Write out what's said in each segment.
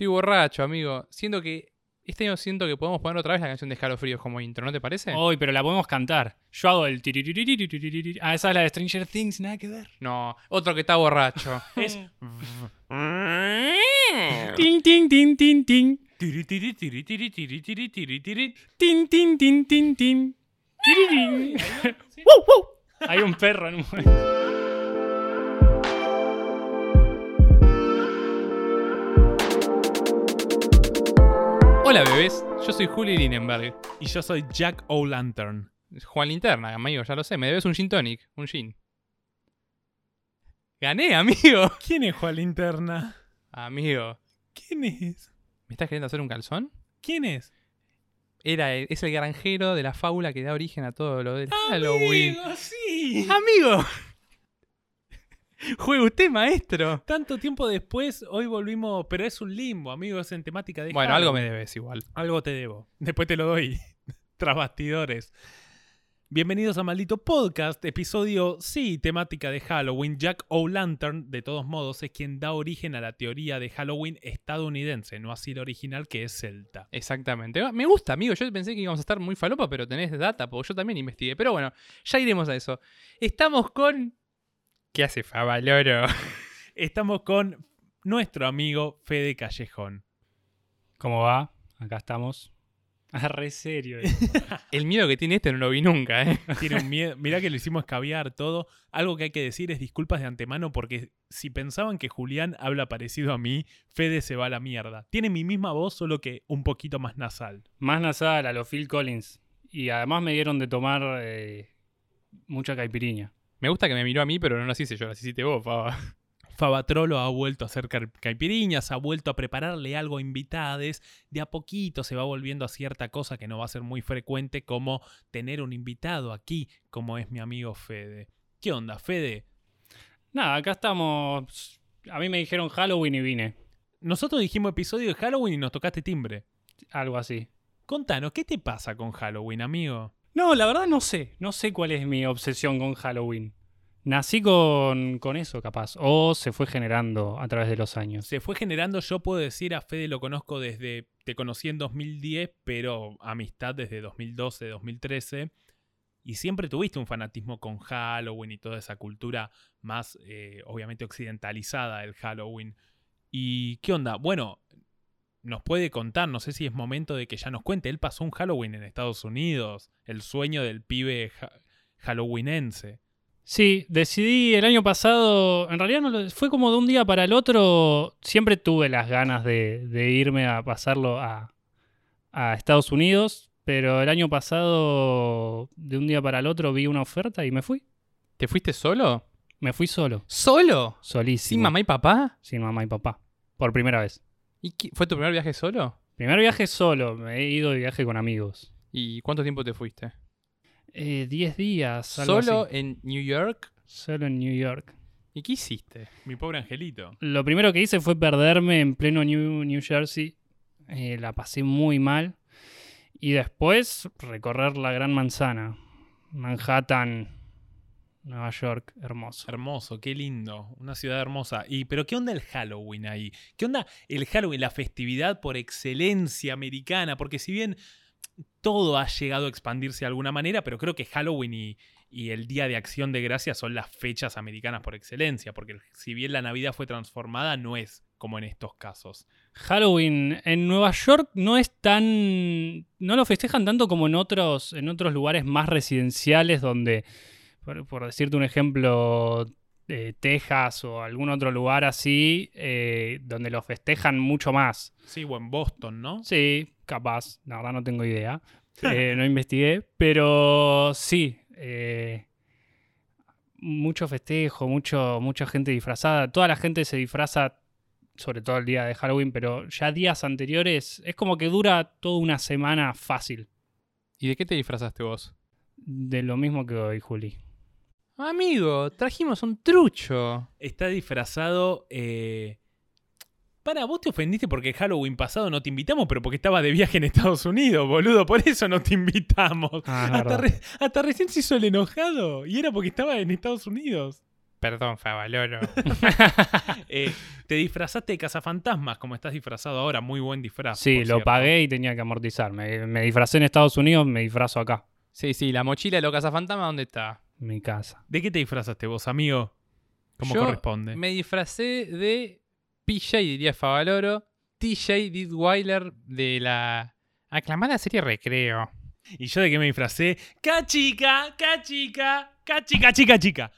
Estoy borracho, amigo. Siento que. Este año siento que podemos poner otra vez la canción de Escalofríos como intro, ¿no te parece? Hoy, pero la podemos cantar. Yo hago el. Ah, esa es la de Stranger Things, nada que ver. No, otro que está borracho. Es. Tin, tin, tin, tin, tin. Tiri, tiri, tiri, tiri, tiri, tiri, tiri, tiri. Tin, tin, tin, tin, tin. Tirirín. ¡Wow, wow! Hay un perro en un momento. Hola, bebés. Yo soy Juli Linenberg. Y yo soy Jack O'Lantern. Juan Linterna, amigo, ya lo sé. Me debes un gin tonic. Un gin. Gané, amigo. ¿Quién es Juan Linterna? Amigo. ¿Quién es? ¿Me estás queriendo hacer un calzón? ¿Quién es? Era es el granjero de la fábula que da origen a todo lo del Halloween. Amigo, sí. Amigo. Juega usted, maestro. Tanto tiempo después, hoy volvimos, pero es un limbo, amigo, es en temática de Bueno, algo me debes igual. Algo te debo. Después te lo doy. Tras bastidores. Bienvenidos a Maldito Podcast, episodio, sí, temática de Halloween. Jack O'Lantern, de todos modos, es quien da origen a la teoría de Halloween estadounidense, no así la original que es celta. Exactamente. Me gusta, amigo. Yo pensé que íbamos a estar muy falopa, pero tenés data, porque yo también investigué. Pero bueno, ya iremos a eso. Estamos con. ¿Qué hace Favaloro? Estamos con nuestro amigo Fede Callejón. ¿Cómo va? Acá estamos. Ah, re serio. El miedo que tiene este no lo vi nunca, ¿eh? Tiene un miedo. Mirá que lo hicimos caviar todo. Algo que hay que decir es disculpas de antemano porque si pensaban que Julián habla parecido a mí, Fede se va a la mierda. Tiene mi misma voz, solo que un poquito más nasal. Más nasal a lo Phil Collins. Y además me dieron de tomar eh, mucha caipiriña. Me gusta que me miró a mí, pero no las hice yo, las hiciste vos, Fava. Fabatrolo ha vuelto a hacer caipiriñas, ha vuelto a prepararle algo a invitades. De a poquito se va volviendo a cierta cosa que no va a ser muy frecuente, como tener un invitado aquí, como es mi amigo Fede. ¿Qué onda, Fede? Nada, acá estamos. A mí me dijeron Halloween y vine. Nosotros dijimos episodio de Halloween y nos tocaste timbre. Algo así. Contanos, ¿qué te pasa con Halloween, amigo? No, la verdad no sé. No sé cuál es mi obsesión con Halloween. Nací con, con eso, capaz. O se fue generando a través de los años. Se fue generando, yo puedo decir, a Fede lo conozco desde, te conocí en 2010, pero amistad desde 2012, 2013. Y siempre tuviste un fanatismo con Halloween y toda esa cultura más, eh, obviamente, occidentalizada del Halloween. ¿Y qué onda? Bueno, nos puede contar, no sé si es momento de que ya nos cuente. Él pasó un Halloween en Estados Unidos, el sueño del pibe ha- halloweenense. Sí, decidí el año pasado, en realidad no lo- fue como de un día para el otro, siempre tuve las ganas de, de irme a pasarlo a, a Estados Unidos, pero el año pasado, de un día para el otro, vi una oferta y me fui. ¿Te fuiste solo? Me fui solo, ¿Solo? solísimo. ¿Sin mamá y papá? Sin mamá y papá, por primera vez. ¿Y qué- fue tu primer viaje solo? Primer viaje solo, me he ido de viaje con amigos. ¿Y cuánto tiempo te fuiste? Eh, Diez días, algo ¿Solo así. en New York? Solo en New York. ¿Y qué hiciste? Mi pobre angelito. Lo primero que hice fue perderme en pleno New, New Jersey. Eh, la pasé muy mal. Y después recorrer la Gran Manzana. Manhattan, Nueva York, hermoso. Hermoso, qué lindo, una ciudad hermosa. Y pero qué onda el Halloween ahí? ¿Qué onda el Halloween, la festividad por excelencia americana? Porque si bien todo ha llegado a expandirse de alguna manera, pero creo que Halloween y, y el Día de Acción de Gracias son las fechas americanas por excelencia, porque si bien la Navidad fue transformada, no es como en estos casos. Halloween en Nueva York no es tan. no lo festejan tanto como en otros, en otros lugares más residenciales donde, por, por decirte un ejemplo, eh, Texas o algún otro lugar así, eh, donde lo festejan mucho más. Sí, o en Boston, ¿no? Sí, capaz, la verdad no tengo idea. Eh, no investigué, pero sí. eh, mucho festejo, mucho, mucha gente disfrazada. Toda la gente se disfraza, sobre todo el día de Halloween, pero ya días anteriores es como que dura toda una semana fácil. ¿Y de qué te disfrazaste vos? De lo mismo que hoy, Juli. Amigo, trajimos un trucho. Está disfrazado. Eh... Para, vos te ofendiste porque el Halloween pasado no te invitamos, pero porque estaba de viaje en Estados Unidos, boludo. Por eso no te invitamos. Ah, hasta, verdad. re- hasta recién se hizo el enojado. Y era porque estaba en Estados Unidos. Perdón, Favaloro. Eh, te disfrazaste de cazafantasmas, como estás disfrazado ahora. Muy buen disfraz. Sí, lo cierto. pagué y tenía que amortizar. Me, me disfracé en Estados Unidos, me disfrazo acá, sí, sí, la mochila de los cazafantasmas, ¿dónde está? En mi casa. ¿De qué te disfrazaste vos, amigo? Como Yo corresponde. Me disfracé de PJ, diría Favaloro. TJ Didweiler de la aclamada serie Recreo. ¿Y yo de qué me disfracé? ¡Cachica! ¡Cachica! ¡Cachica, chica, chica!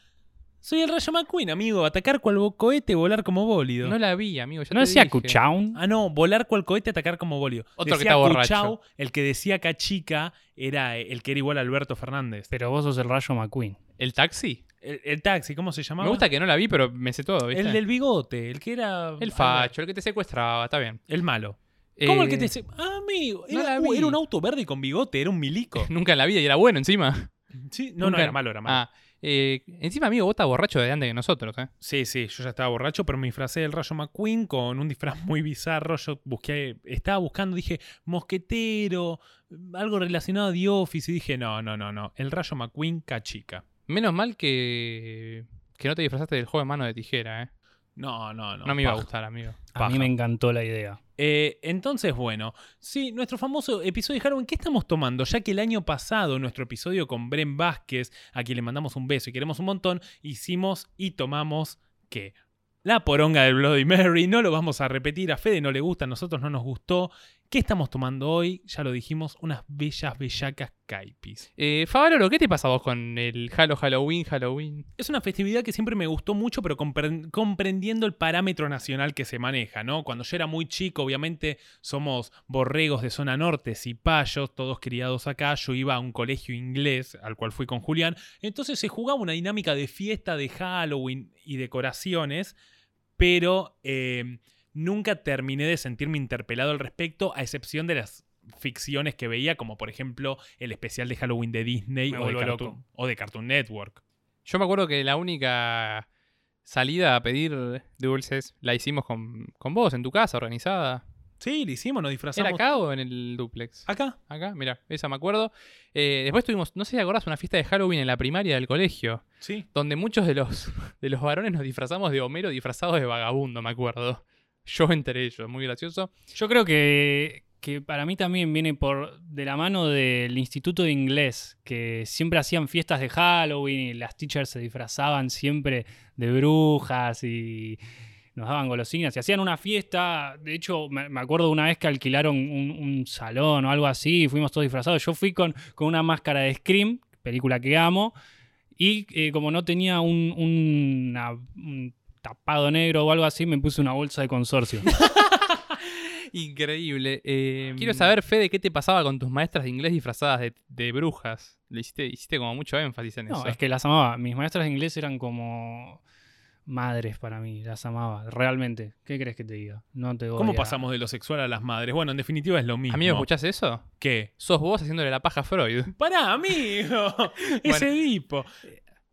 Soy el Rayo McQueen, amigo. Atacar cual cohete, volar como bólido. No la vi, amigo. ya ¿No te decía dije. Kuchaun? Ah, no, volar cual cohete, atacar como bólido. Otro que Decía está borracho. Cuchao, el que decía cachica era el que era igual a Alberto Fernández. Pero vos sos el Rayo McQueen. ¿El taxi? El, el taxi, ¿cómo se llamaba? Me gusta que no la vi, pero me sé todo, ¿viste? El del bigote, el que era. El facho, el que te secuestraba, está bien. El malo. ¿Cómo el que Eh, te. se- Ah, amigo, no era, un auto verde con bigote, era un milico. Nunca en la vida y era bueno encima. Sí, no, no era malo, era malo. Ah, eh, encima, amigo, vos estás borracho de antes que nosotros, ¿eh? Sí, sí, yo ya estaba borracho, pero me disfracé del Rayo McQueen con un disfraz muy bizarro. Yo busqué, estaba buscando, dije, mosquetero, algo relacionado a The Office, y dije, no, no, no, no, el Rayo McQueen cachica. Menos mal que, que no te disfrazaste del juego de mano de tijera, ¿eh? No, no, no. No, me iba a gustar, amigo. A mí me encantó la idea. Eh, entonces, bueno, sí, nuestro famoso episodio de Halloween, ¿qué estamos tomando? Ya que el año pasado, nuestro episodio con Bren Vázquez, a quien le mandamos un beso y queremos un montón, hicimos y tomamos, ¿qué? La poronga del Bloody Mary, no lo vamos a repetir, a Fede no le gusta, a nosotros no nos gustó. ¿Qué estamos tomando hoy? Ya lo dijimos, unas bellas, bellacas caipis. Eh, Favaloro, ¿qué te pasa vos con el Halo Halloween, Halloween? Es una festividad que siempre me gustó mucho, pero compren- comprendiendo el parámetro nacional que se maneja, ¿no? Cuando yo era muy chico, obviamente somos borregos de zona norte, cipayos, todos criados acá. Yo iba a un colegio inglés, al cual fui con Julián. Entonces se jugaba una dinámica de fiesta, de Halloween y decoraciones, pero eh, nunca terminé de sentirme interpelado al respecto, a excepción de las ficciones que veía, como por ejemplo el especial de Halloween de Disney o de, Cartoon, loco. o de Cartoon Network. Yo me acuerdo que la única salida a pedir dulces la hicimos con, con vos, en tu casa, organizada. Sí, lo hicimos, nos disfrazamos. ¿Era acá o en el duplex? Acá. Acá, mira, esa me acuerdo. Eh, después tuvimos, no sé si acordás, una fiesta de Halloween en la primaria del colegio, Sí. donde muchos de los, de los varones nos disfrazamos de Homero disfrazados de vagabundo, me acuerdo. Yo entre ellos, muy gracioso. Yo creo que, que para mí también viene por de la mano del Instituto de Inglés, que siempre hacían fiestas de Halloween y las teachers se disfrazaban siempre de brujas y nos daban golosinas y hacían una fiesta. De hecho, me, acuerdo una vez que alquilaron un, salón o algo así y fuimos todos disfrazados. Yo fui con, con una máscara de Scream, película que amo, y eh, como no tenía un tapado negro o algo así, me puse una bolsa de consorcio. Increíble. Eh, quiero saber, Fede, ¿qué te pasaba con tus maestras de inglés disfrazadas de, de brujas? Le hiciste, hiciste como mucho énfasis en No, eso. es que las amaba. Mis maestras de inglés eran como madres para mí, las amaba, realmente. ¿Qué crees que te diga? No te voy ¿Cómo a- pasamos de lo sexual a las madres? Bueno, en definitiva es lo mismo. Amigo, ¿escuchás eso? ¿Qué? Sos vos haciéndole la paja a Freud. Pará, amigo. Ese tipo.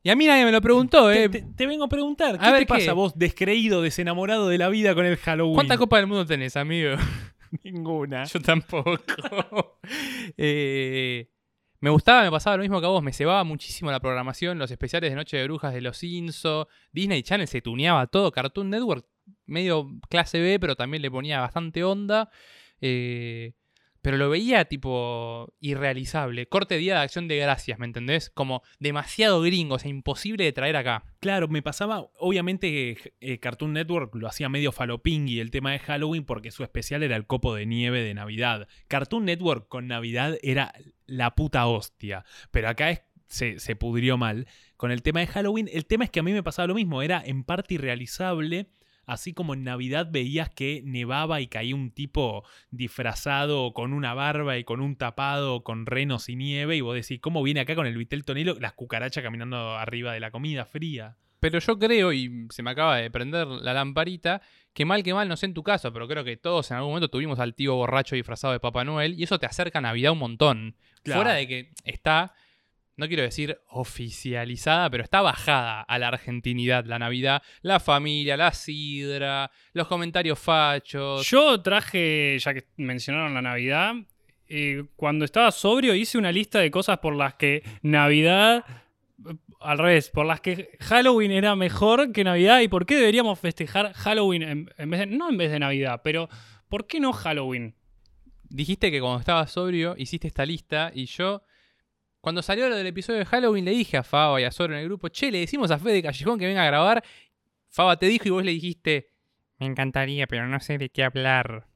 Y a mí nadie me lo preguntó, ¿eh? te- te vengo a preguntar, ¿qué A ver, te pasa ¿qué? vos, descreído, desenamorado de la vida con el Halloween? ¿Cuánta copa del mundo tenés, amigo? Ninguna. Yo tampoco. Eh, me gustaba, me pasaba lo mismo que a vos. Me cebaba muchísimo la programación, los especiales de Noche de Brujas de los Inso. Disney Channel se tuneaba todo. Cartoon Network, medio clase B, pero también le ponía bastante onda. Eh, pero lo veía tipo irrealizable. Corte día de acción de gracias, ¿me entendés? Como demasiado gringo, o sea, imposible de traer acá. Claro, me pasaba, obviamente eh, Cartoon Network lo hacía medio falopingui el tema de Halloween porque su especial era el copo de nieve de Navidad. Cartoon Network con Navidad era la puta hostia, pero acá es- se, se pudrió mal. Con el tema de Halloween, el tema es que a mí me pasaba lo mismo, era en parte irrealizable. Así como en Navidad veías que nevaba y caía un tipo disfrazado con una barba y con un tapado con renos y nieve, y vos decís, ¿cómo viene acá con el vitel tonelo las cucarachas caminando arriba de la comida fría? Pero yo creo, y se me acaba de prender la lamparita, que mal que mal, no sé en tu caso, pero creo que todos en algún momento tuvimos al tío borracho disfrazado de Papá Noel, y eso te acerca a Navidad un montón. Claro. Fuera de que está, no quiero decir oficializada, pero está bajada a la argentinidad la Navidad, la familia, la sidra, los comentarios fachos. Yo traje, ya que mencionaron la Navidad, eh, cuando estaba sobrio hice una lista de cosas por las que Navidad al revés, por las que Halloween era mejor que Navidad y por qué deberíamos festejar Halloween en, en vez de, no en vez de Navidad, pero ¿por qué no Halloween? Dijiste que cuando estabas sobrio hiciste esta lista y yo, cuando salió lo del episodio de Halloween, le dije a Faba y a Soro en el grupo, che, le decimos a Fede Callejón que venga a grabar. Faba te dijo y vos le dijiste, me encantaría, pero no sé de qué hablar.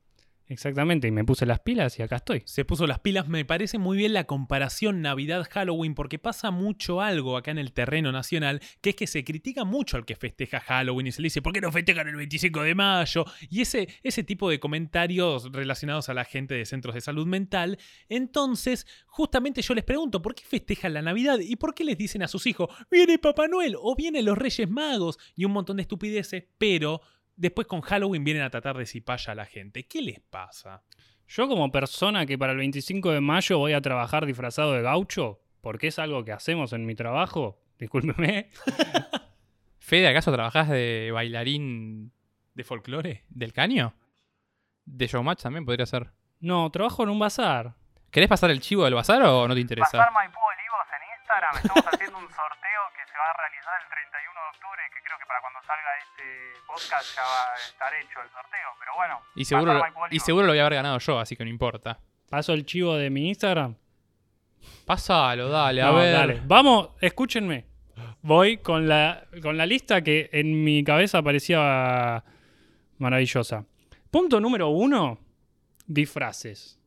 Exactamente, y me puse las pilas y acá estoy. Se puso las pilas, me parece muy bien la comparación Navidad-Halloween, porque pasa mucho algo acá en el terreno nacional, que es que se critica mucho al que festeja Halloween y se le dice, ¿por qué no festejan el 25 de mayo? Y ese, ese tipo de comentarios relacionados a la gente de centros de salud mental. Entonces, justamente yo les pregunto, ¿por qué festejan la Navidad? ¿Y por qué les dicen a sus hijos, viene Papá Noel o vienen los Reyes Magos? Y un montón de estupideces, pero después con Halloween vienen a tratar de cipaya a la gente. ¿Qué les pasa? Yo como persona que para el 25 de mayo voy a trabajar disfrazado de gaucho, porque es algo que hacemos en mi trabajo, discúlpeme, Fede, ¿acaso trabajás de bailarín ¿De folclore? del caño? De showmatch también podría ser. no, trabajo en un bazar. ¿Querés pasar el chivo del bazar o no te interesa? Pasar Maipú Olivos en Instagram. Estamos haciendo un sorteo que se va a realizar el 31 de octubre, que creo que para cuando salga este podcast ya va a estar hecho el sorteo. Pero bueno, Y seguro, lo- y seguro lo voy a haber ganado yo, así que no importa. Paso el chivo de mi Instagram. Pásalo, dale, a No, ver. dale. Vamos, escúchenme. Voy con la, con la lista que en mi cabeza parecía maravillosa. Punto número uno, disfraces.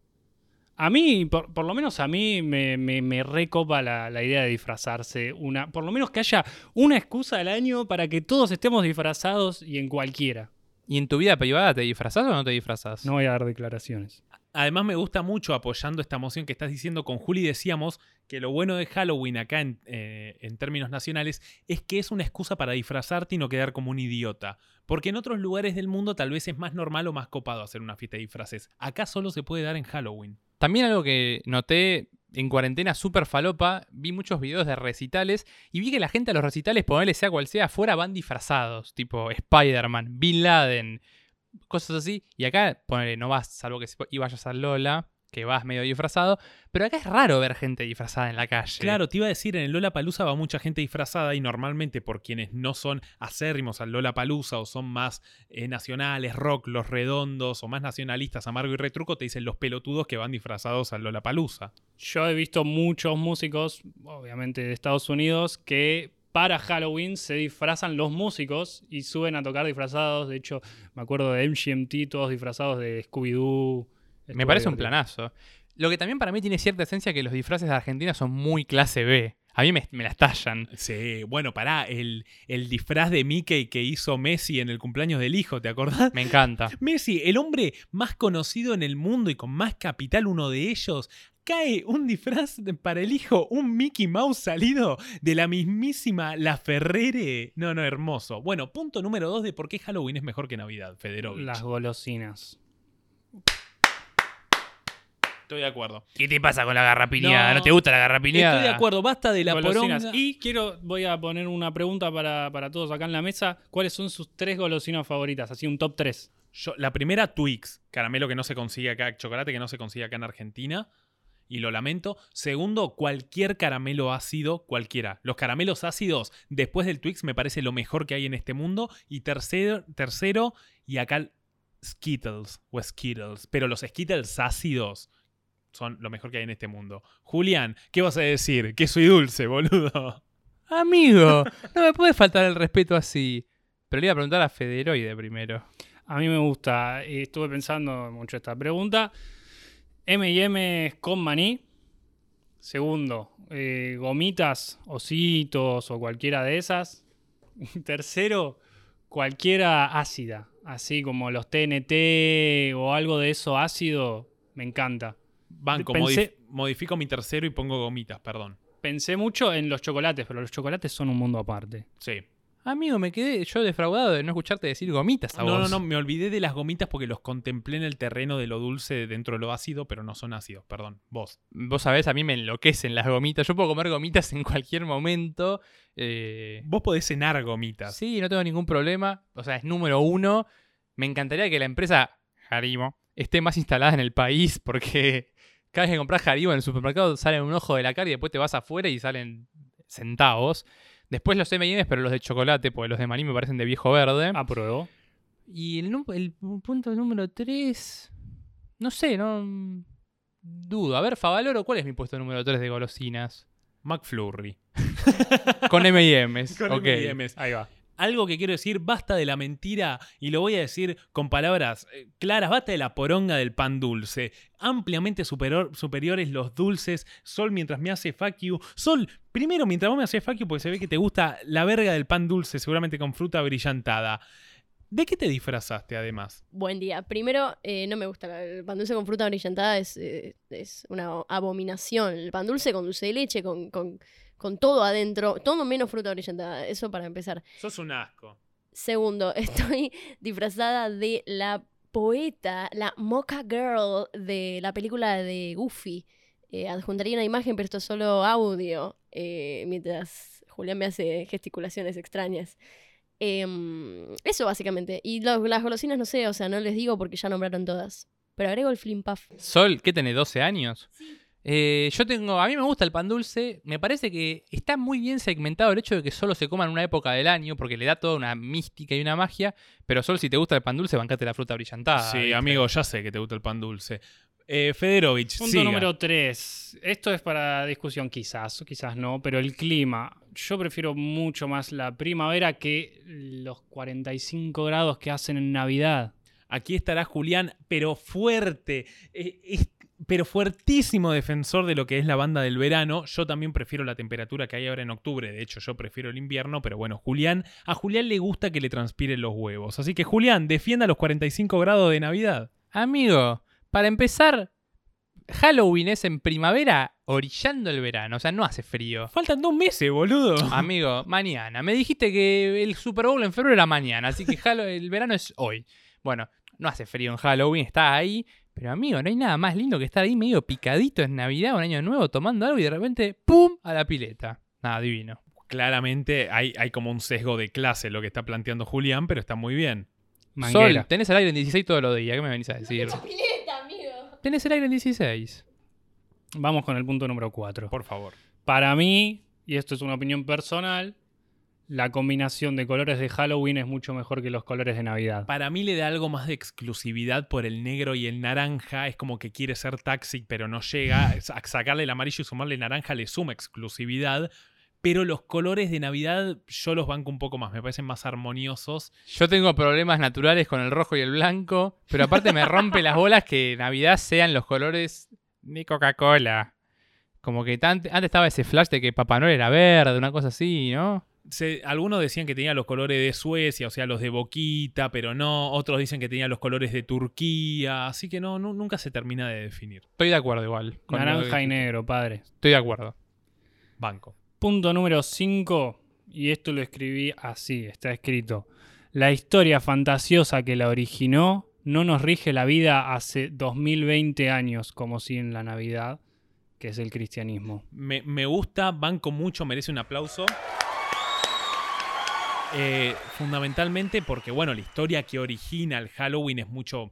A mí, por, por lo menos a mí, me, me- me recopa la, la idea de disfrazarse. Una, por lo menos que haya una excusa al año para que todos estemos disfrazados y en cualquiera. ¿Y en tu vida privada te disfrazás o no te disfrazás? No voy a dar declaraciones. Además me gusta mucho apoyando esta moción que estás diciendo con Juli. Decíamos que lo bueno de Halloween acá en, eh, en términos nacionales es que es una excusa para disfrazarte y no quedar como un idiota. Porque en otros lugares del mundo tal vez es más normal o más copado hacer una fiesta de disfraces. Acá solo se puede dar en Halloween. También algo que noté en cuarentena súper falopa, vi muchos videos de recitales y vi que la gente a los recitales, ponerle sea cual sea, afuera van disfrazados, tipo Spider-Man, Bin Laden, cosas así. Y acá, ponele, no vas, salvo que y vayas a Lola, que vas medio disfrazado, pero acá es raro ver gente disfrazada en la calle. Claro, te iba a decir, en el Lola Palusa va mucha gente disfrazada y normalmente por quienes no son acérrimos al Lola Palusa o son más eh, nacionales, rock, los redondos o más nacionalistas, amargo y retruco, te dicen los pelotudos que van disfrazados al Lola Palusa. Yo he visto muchos músicos, obviamente de Estados Unidos, que para Halloween se disfrazan los músicos y suben a tocar disfrazados. De hecho, me acuerdo de MGMT, todos disfrazados de Scooby-Doo. Me parece un planazo. Lo que también para mí tiene cierta esencia que los disfraces de Argentina son muy clase B. A mí me, me las tallan. Sí, bueno, pará, el, el disfraz de Mickey que hizo Messi en el cumpleaños del hijo, ¿te acordás? Me encanta. Messi, el hombre más conocido en el mundo y con más capital, uno de ellos, cae un disfraz de- para el hijo, un Mickey Mouse salido de la mismísima La Ferrere. No, no, hermoso. Bueno, punto número dos de por qué Halloween es mejor que Navidad, Federovich. Las golosinas. Estoy de acuerdo. ¿Qué te pasa con la garrapiñada? No, ¿No, te gusta la garrapiñada? Estoy de acuerdo, basta de la golosinas. poronga. Y quiero, voy a poner una pregunta para, para todos acá en la mesa. ¿Cuáles son sus tres golosinas favoritas? Así un top 3. Yo- la primera, Twix, caramelo que no se consigue acá, chocolate que no se consigue acá en Argentina. Y lo lamento. Segundo, cualquier caramelo ácido, cualquiera. Los caramelos ácidos, después del Twix, me parece lo mejor que hay en este mundo. Y tercero, tercero y acá Skittles o Skittles. Pero los Skittles ácidos son lo mejor que hay en este mundo. Julián, ¿qué vas a decir? Que soy dulce, boludo. Amigo, no me puede faltar el respeto así. Pero le iba a preguntar a Federoide primero. A mí me gusta, y estuve pensando mucho esta pregunta. M&M con maní. Segundo, eh, gomitas, ositos o cualquiera de esas. Tercero, cualquiera ácida, así como los TNT o algo de eso ácido, me encanta. Banco, Pensé- modif- modifico mi tercero y pongo gomitas, perdón. Pensé mucho en los chocolates, pero los chocolates son un mundo aparte. Sí. Amigo, me quedé yo defraudado de no escucharte decir gomitas a No, no, vos. no, me olvidé de las gomitas porque los contemplé en el terreno de lo dulce dentro de lo ácido, pero no son ácidos, perdón. Vos. Vos sabés, a mí me enloquecen las gomitas. Yo puedo comer gomitas en cualquier momento. eh, Vos podés cenar gomitas. Sí, no tengo ningún problema. O sea, es número uno. Me encantaría que la empresa Harimo esté más instalada en el país porque cada vez que compras Haribo en el supermercado sale un ojo de la cara y después te vas afuera y salen centavos. Después los M&M's, pero los de chocolate, porque los de maní me parecen de viejo verde. Apruebo. Y el, punto número 3. No sé, no. Dudo. A ver, Favaloro, ¿cuál es mi puesto número 3 de golosinas? McFlurry. Con M&M's. Con ok. M&M's. Ahí va. Algo que quiero decir, basta de la mentira y lo voy a decir con palabras eh, claras, basta de la poronga del pan dulce. Ampliamente superior- superiores los dulces. Sol mientras me hace fuck. Sol, primero mientras vos me haces fuck porque se ve que te gusta la verga del pan dulce, seguramente con fruta brillantada. ¿De qué te disfrazaste además? Buen día. Primero, eh, no me gusta el pan dulce con fruta brillantada, es, eh, es una abominación. El pan dulce con dulce de leche, con, con todo adentro, todo menos fruta brillantada. Eso para empezar. Sos un asco. Segundo, estoy disfrazada de la poeta, la Mocha Girl de la película de Goofy. Eh, adjuntaría una imagen, pero esto es solo audio, eh, mientras Julián me hace gesticulaciones extrañas. Em, eso básicamente. Y las golosinas no sé, o sea, no les digo porque ya nombraron todas. Pero agrego el Flim Puff. Sol, ¿qué tenés? ¿12 años? Eh, yo tengo, a mí me gusta el pan dulce, me parece que está muy bien segmentado el hecho de que solo se coma en una época del año, porque le da toda una mística y una magia, pero Sol, si te gusta el pan dulce, bancate la fruta brillantada. sí, ¿viste? amigo, ya sé que te gusta el pan dulce. Eh, Federovich, Punto siga. número 3. Esto es para discusión quizás, quizás no, pero el clima. Yo prefiero mucho más la primavera que los 45 grados que hacen en Navidad. Aquí estará Julián, pero fuerte, eh, es- pero fuertísimo defensor de lo que es la banda del verano. Yo también prefiero la temperatura que hay ahora en octubre. De hecho, yo prefiero el invierno, pero bueno, Julián, a Julián le gusta que le transpiren los huevos. Así que Julián, defienda los 45 grados de Navidad. Amigo, para empezar, Halloween es en primavera orillando el verano, o sea, no hace frío. Faltan dos meses, boludo. Amigo, mañana. Me dijiste que el Super Bowl en febrero era mañana, así que el verano es hoy. Bueno, no hace frío en Halloween, está ahí. Pero amigo, no hay nada más lindo que estar ahí medio picadito en Navidad o en Año Nuevo tomando algo y de repente, ¡pum! a la pileta. Nada, divino. Claramente hay, hay como un sesgo de clase lo que está planteando Julián, pero está muy bien. Manguera. Sol, tenés el aire en 16 todos los días, ¿qué me venís a decir? pileta, amigo! Tenés el aire en 16. Vamos con el punto número 4. Por favor. Para mí, y esto es una opinión personal, la combinación de colores de Halloween es mucho mejor que los colores de Navidad. Para mí le da algo más de exclusividad por el negro y el naranja. Es como que quiere ser taxi, pero no llega. Es- a sacarle el amarillo y sumarle naranja le suma exclusividad. Pero los colores de Navidad yo los banco un poco más. Me parecen más armoniosos. Yo tengo problemas naturales con el rojo y el blanco, pero aparte me rompe las bolas que Navidad sean los colores de Coca-Cola. Como que antes estaba ese flash de que Papá Noel era verde, una cosa así, ¿no? Se- algunos decían que tenía los colores de Suecia, o sea, los de Boquita, pero no. Otros dicen que tenía los colores de Turquía. Así que no, nu- nunca se termina de definir. Estoy de acuerdo igual. con Naranja y negro, padre. Estoy de acuerdo. Banco. Punto número 5, y esto lo escribí así, está escrito. La historia fantasiosa que la originó no nos rige la vida hace 2020 años, como si en la Navidad, que es el cristianismo. Me, me gusta, banco mucho, merece un aplauso. Eh, fundamentalmente porque, bueno, la historia que origina el Halloween es mucho,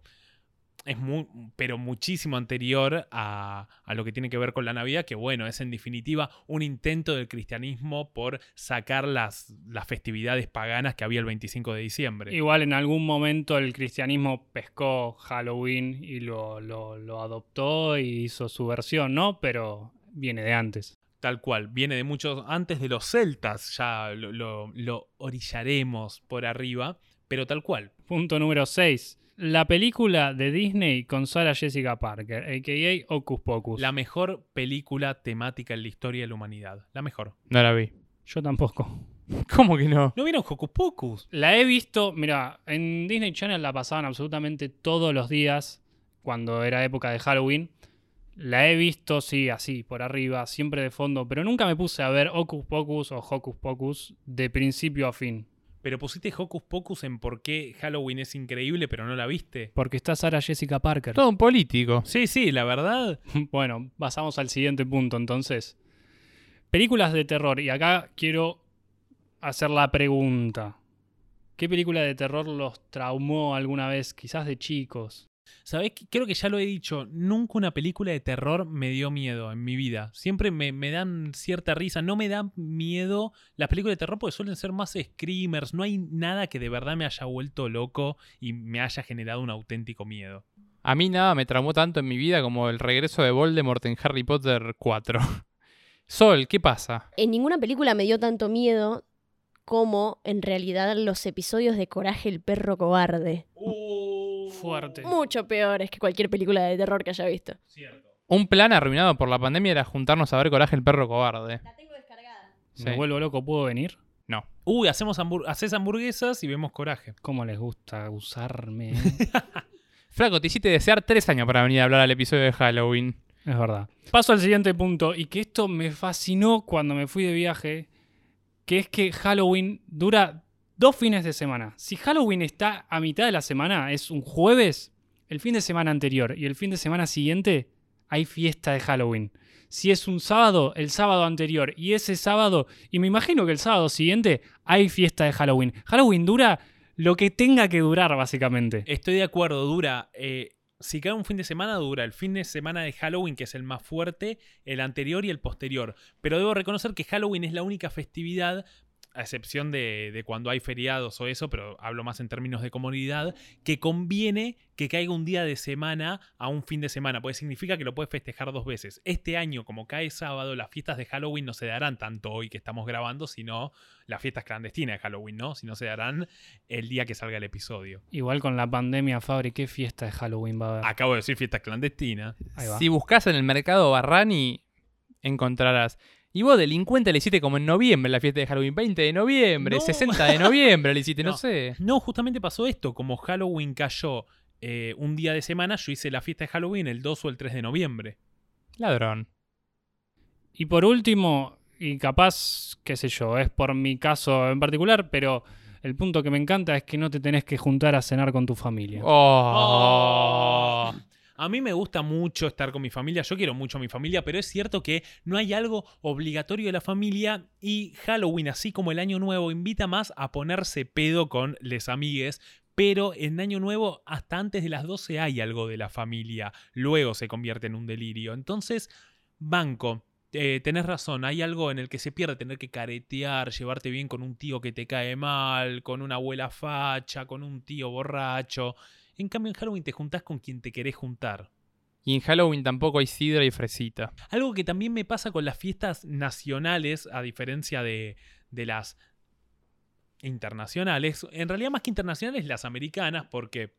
es muy, pero muchísimo anterior a, a lo que tiene que ver con la Navidad, que bueno, es en definitiva un intento del cristianismo por sacar las, las festividades paganas que había el 25 de diciembre. Igual en algún momento el cristianismo pescó Halloween y lo, lo- lo adoptó y hizo su versión, ¿no? Pero viene de antes. Tal cual, viene de muchos antes de los celtas, ya lo, lo- lo orillaremos por arriba, pero tal cual. Punto número 6. La película de Disney con Sarah Jessica Parker, a.k.a. Hocus Pocus. La mejor película temática en la historia de la humanidad. La mejor. No la vi. Yo tampoco. ¿Cómo que no? ¿No vieron Hocus Pocus? La he visto, mira, en Disney Channel la pasaban absolutamente todos los días cuando era época de Halloween. La he visto, sí, así, por arriba, siempre de fondo, pero nunca me puse a ver Hocus Pocus o Hocus Pocus de principio a fin. Pero pusiste Hocus Pocus en por qué Halloween es increíble, pero no la viste. Porque está Sarah Jessica Parker. Todo un político. Sí, sí, la verdad. Bueno, pasamos al siguiente punto entonces. Películas de terror, y acá quiero hacer la pregunta. ¿Qué película de terror los traumó alguna vez, quizás de chicos? ¿Sabés? Creo que ya lo he dicho. Nunca una película de terror me dio miedo en mi vida. Siempre me, me dan cierta risa. No me dan miedo las películas de terror porque suelen ser más screamers. No hay nada que de verdad me haya vuelto loco y me haya generado un auténtico miedo. A mí nada me traumó tanto en mi vida como el regreso de Voldemort en Harry Potter 4. Sol, ¿qué pasa? En ninguna película me dio tanto miedo como en realidad los episodios de Coraje el perro cobarde. Fuerte. Mucho peores que cualquier película de terror que haya visto. Un plan arruinado por la pandemia era juntarnos a ver Coraje el perro cobarde. La tengo descargada. Sí. Me vuelvo loco, ¿puedo venir? No. Uy, hacemos hambur- haces hamburguesas y vemos coraje. ¿Cómo les gusta usarme? eh? Flaco, te hiciste desear tres años para venir a hablar al episodio de Halloween. Es verdad. Paso al siguiente punto, y que esto me fascinó cuando me fui de viaje, que es que Halloween dura dos fines de semana. Si Halloween está a mitad de la semana, es un jueves, el fin de semana anterior y el fin de semana siguiente hay fiesta de Halloween. Si es un sábado, el sábado anterior y ese sábado, y me imagino que el sábado siguiente hay fiesta de Halloween. Halloween dura lo que tenga que durar, básicamente. Estoy de acuerdo, dura. eh, si cae un fin de semana, dura el fin de semana de Halloween, que es el más fuerte, el anterior y el posterior. Pero debo reconocer que Halloween es la única festividad, a excepción de, de cuando hay feriados o eso, pero hablo más en términos de comunidad, que conviene que caiga un día de semana a un fin de semana, porque significa que lo puedes festejar dos veces. Este año, como cae sábado, las fiestas de Halloween no se darán tanto hoy que estamos grabando, sino las fiestas clandestinas de Halloween, ¿no? Sino se darán el día que salga el episodio. Igual con la pandemia, Fabri, ¿qué fiesta de Halloween va a haber? Acabo de decir fiestas clandestinas. Si buscas en el mercado Barrani, encontrarás. Y vos, delincuente, le hiciste como en noviembre la fiesta de Halloween. 20 de noviembre, No. 60 de noviembre le hiciste, no, No. sé. No, justamente pasó esto. Como Halloween cayó eh, un día de semana, yo hice la fiesta de Halloween el 2 o el 3 de noviembre. Ladrón. Y por último, y capaz, qué sé yo, es por mi caso en particular, pero el punto que me encanta es que no te tenés que juntar a cenar con tu familia. Oh. A mí me gusta mucho estar con mi familia, yo quiero mucho a mi familia, pero es cierto que no hay algo obligatorio de la familia y Halloween, así como el Año Nuevo, invita más a ponerse pedo con les amigues, pero en Año Nuevo hasta antes de las 12 hay algo de la familia, luego se convierte en un delirio. Entonces, banco. eh, tenés razón, hay algo en el que se pierde tener que caretear, llevarte bien con un tío que te cae mal, con una abuela facha, con un tío borracho. En cambio, en Halloween te juntás con quien te querés juntar. Y en Halloween tampoco hay sidra y fresita. Algo que también me pasa con las fiestas nacionales, a diferencia de, de las internacionales, en realidad más que internacionales, las americanas, porque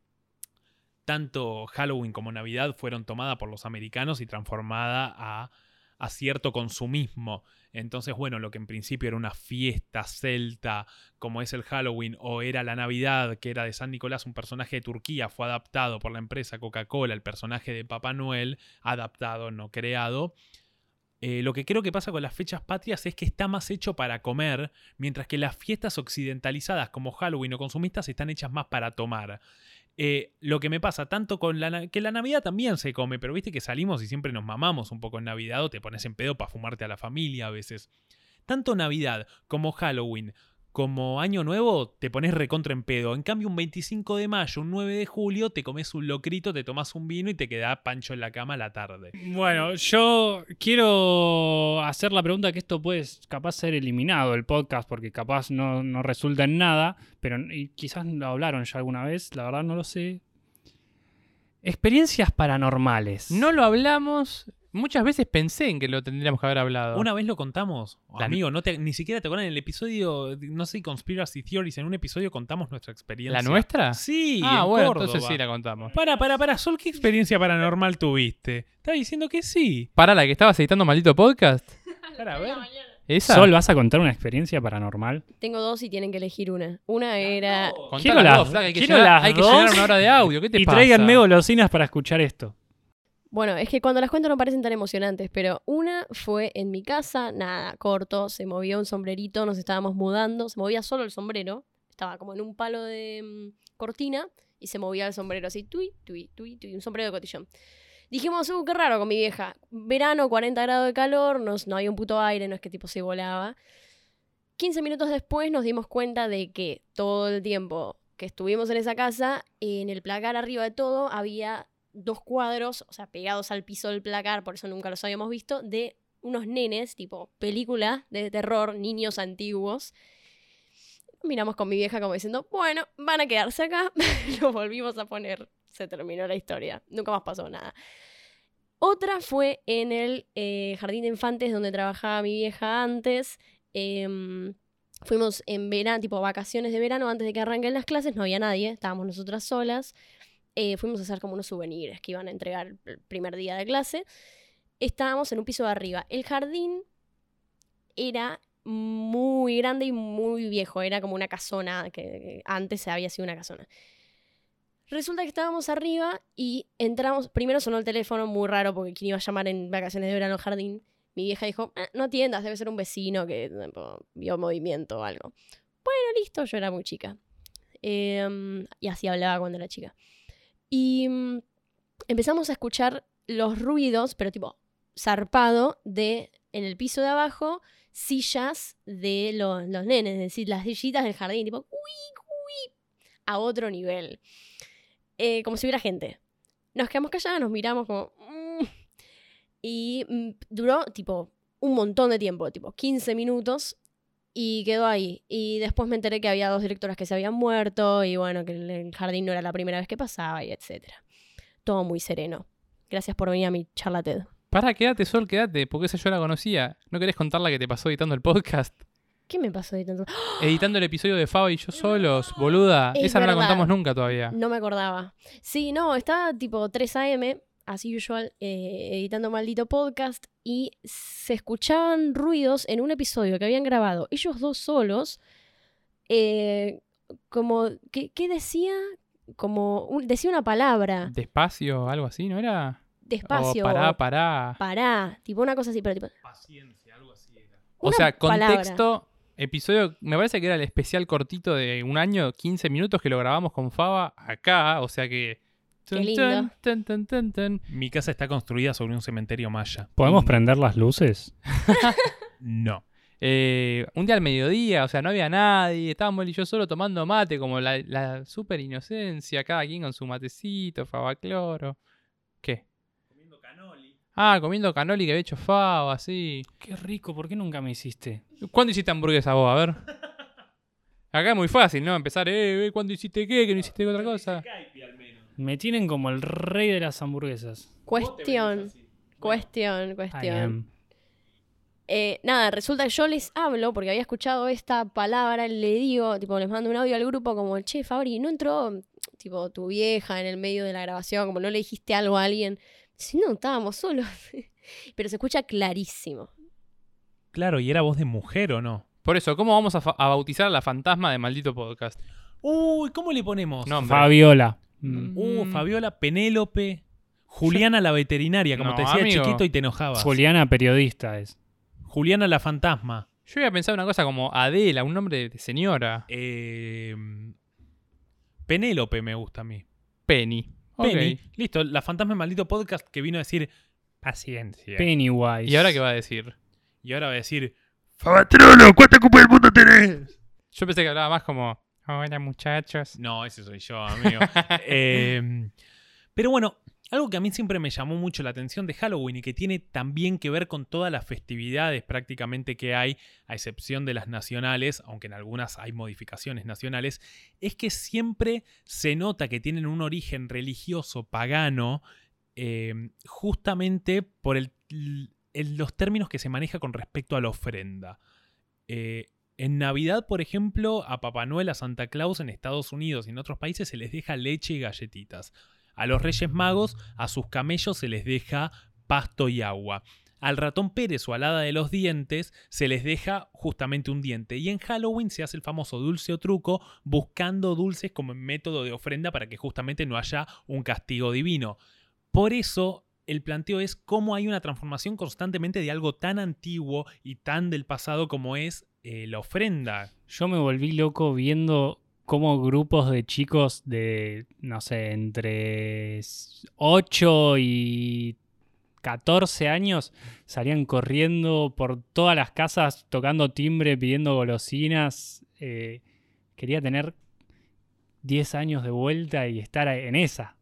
tanto Halloween como Navidad fueron tomadas por los americanos y transformada a, a cierto consumismo. Entonces, bueno, lo que en principio era una fiesta celta, como es el Halloween, o era la Navidad, que era de San Nicolás, un personaje de Turquía, fue adaptado por la empresa Coca-Cola, el personaje de Papá Noel, adaptado, no creado. Eh, lo que creo que pasa con las fechas patrias es que está más hecho para comer, mientras que las fiestas occidentalizadas como Halloween o consumistas están hechas más para tomar. Eh, lo que me pasa tanto con la que la Navidad también se come, pero viste que salimos y siempre nos mamamos un poco en Navidad o te pones en pedo para fumarte a la familia a veces. Tanto Navidad como Halloween como Año Nuevo te pones recontra en pedo. En cambio, un 25 de mayo, un 9 de julio, te comes un locrito, te tomas un vino y te queda pancho en la cama a la tarde. Bueno, yo quiero hacer la pregunta que esto puede capaz ser eliminado el podcast porque capaz no, no resulta en nada, pero y quizás lo hablaron ya alguna vez, la verdad no lo sé. Experiencias paranormales. No lo hablamos. Muchas veces pensé en que lo tendríamos que haber hablado. Una vez lo contamos. La- Amigo, no te, ni siquiera te acuerdas en el episodio, no sé, Conspiracy Theories, en un episodio contamos nuestra experiencia. ¿La nuestra? Sí, ah, en bueno, Córdoba. entonces sí la contamos. Para, para, para, Sol, ¿qué experiencia paranormal tuviste? Estaba diciendo que sí. ¿Para la que estabas editando maldito podcast? Para, a ver. ¿Esa? Sol, ¿vas a contar una experiencia paranormal? Tengo dos y tienen que elegir una. Una era. Quiero las dos, flaca, hay que, quiero llegar, las hay que dos llegar a una hora de audio. ¿Qué te Y pasa? tráiganme golosinas para escuchar esto. Bueno, es que cuando las cuento no parecen tan emocionantes, pero una fue en mi casa, nada, corto, se movió un sombrerito, nos estábamos mudando, se movía solo el sombrero, estaba como en un palo de mm, cortina y se movía el sombrero así, tui, tui, tui, tui, un sombrero de cotillón. Dijimos, uh, qué raro con mi vieja. Verano, 40 grados de calor, no había un puto aire, no es que tipo se volaba. 15 minutos después nos dimos cuenta de que todo el tiempo que estuvimos en esa casa, en el placar arriba de todo había dos cuadros, o sea, pegados al piso del placar, por eso nunca los habíamos visto, de unos nenes, tipo película de terror, niños antiguos. Miramos con mi vieja como diciendo, bueno, van a quedarse acá. Los volvimos a poner. Se terminó la historia. Nunca más pasó nada. Otra fue en el eh, jardín de infantes donde trabajaba mi vieja antes. Em, fuimos en verano, tipo vacaciones de verano, antes de que arranquen las clases, no había nadie, estábamos nosotras solas. Eh, fuimos a hacer como unos souvenirs que iban a entregar el primer día de clase. Estábamos en un piso de arriba. El jardín era muy grande y muy viejo, era como una casona, que, antes había sido una casona. Resulta que estábamos arriba y entramos, primero sonó el teléfono muy raro porque quién iba a llamar en vacaciones de verano al jardín. Mi vieja dijo, "Ah, no atiendas, debe ser un vecino que vio movimiento o algo. Bueno, listo, yo era muy chica. Em, y así hablaba cuando era chica. Y mm, empezamos a escuchar los ruidos, pero tipo zarpado, de en el piso de abajo, sillas de los, los nenes, es decir, las sillitas del jardín, tipo, a otro nivel. Eh, como si hubiera gente. Nos quedamos calladas, nos miramos como... "Mm". Y mm, duró tipo un montón de tiempo, tipo 15 minutos, y quedó ahí. Y después me enteré que había dos directoras que se habían muerto, y bueno, que el- jardín no era la primera vez que pasaba, y etc. Todo muy sereno. Gracias por venir a mi charla TED. Pará, quédate, Sol, quédate, porque esa yo la conocía. ¿No querés contar la que te pasó editando el podcast? ¿Qué me pasó de tanto? Editando el episodio de Faba y yo solos, boluda. Es esa no la contamos nunca todavía. No me acordaba. Sí, no, estaba tipo 3 a.m., as usual, eh, editando maldito podcast y se escuchaban ruidos en un episodio que habían grabado ellos dos solos. eh, como, ¿qué, qué decía? Como, un- decía una palabra, Despacio, algo así, ¿no era? despacio. O pará, pará. pará, tipo una cosa así, pero tipo. Paciencia, algo así era. O una sea, palabra. contexto, episodio, me parece que era el especial cortito de un año, 15 minutos que lo grabamos con Faba acá, o sea que... Qué lindo. tun, tun, tun, tun. Mi casa está construida sobre un cementerio maya. ¿Podemos Y- prender las luces? No. Eh, un día al mediodía, o sea, no había nadie, estábamos él y yo solo tomando mate, como la, la super inocencia, cada quien con su matecito, Faba Cloro. ¿Qué? Comiendo canoli. Ah, comiendo canoli que había hecho Faba, así. Qué rico, ¿por qué nunca me hiciste? ¿Cuándo hiciste hamburguesa vos? A ver. Acá es muy fácil, ¿no? Empezar, eh, eh, ¿cuándo hiciste qué? ¿Que no hiciste otra cosa? Me tienen como el rey de las hamburguesas. Cuestión, cuestión, cuestión. Eh, nada, resulta que yo les hablo porque había escuchado esta palabra, le digo, tipo, les mando un audio al grupo como, che, Fabri, ¿no entró, tipo, tu vieja en el medio de la grabación? Como no le dijiste algo a alguien. Si no, estábamos solos. Pero se escucha clarísimo. Claro, y era voz de mujer o no. Por eso, ¿cómo vamos a, bautizar a la fantasma de maldito podcast? Uy, ¿cómo le ponemos? Nombre. Fabiola. Mm. Uh, Mm. Fabiola, Penélope, Juliana la veterinaria, como No, te decía amigo. chiquito y te enojabas. Juliana, periodista es. Juliana la fantasma. Yo había pensado una cosa como Adela, un nombre de, señora. Eh, Penélope me gusta a mí. Penny. Ok. Penny. Listo, la fantasma de maldito podcast que vino a decir paciencia. Pennywise. ¿Y ahora qué va a decir? Y ahora va a decir Fabatrolo, ¿cuánta copa del mundo tenés? Yo pensé que hablaba más como, hola muchachos. No, ese soy yo, amigo. Eh, pero bueno, algo que a mí siempre me llamó mucho la atención de Halloween y que tiene también que ver con todas las festividades prácticamente que hay, a excepción de las nacionales, aunque en algunas hay modificaciones nacionales, es que siempre se nota que tienen un origen religioso pagano eh, justamente por el- el- los términos que se maneja con respecto a la ofrenda. Eh, en Navidad, por ejemplo, a Papá Noel, a Santa Claus en Estados Unidos y en otros países se les deja leche y galletitas. A los Reyes Magos, a sus camellos se les deja pasto y agua. Al ratón Pérez o al hada de los dientes se les deja justamente un diente. Y en Halloween se hace el famoso dulce o truco buscando dulces como método de ofrenda para que justamente no haya un castigo divino. Por eso el planteo es cómo hay una transformación constantemente de algo tan antiguo y tan del pasado como es eh, la ofrenda. Yo me volví loco viendo cómo grupos de chicos de, no sé, entre 8 y 14 años salían corriendo por todas las casas tocando timbre, pidiendo golosinas. Eh, quería tener 10 años de vuelta y estar en esa.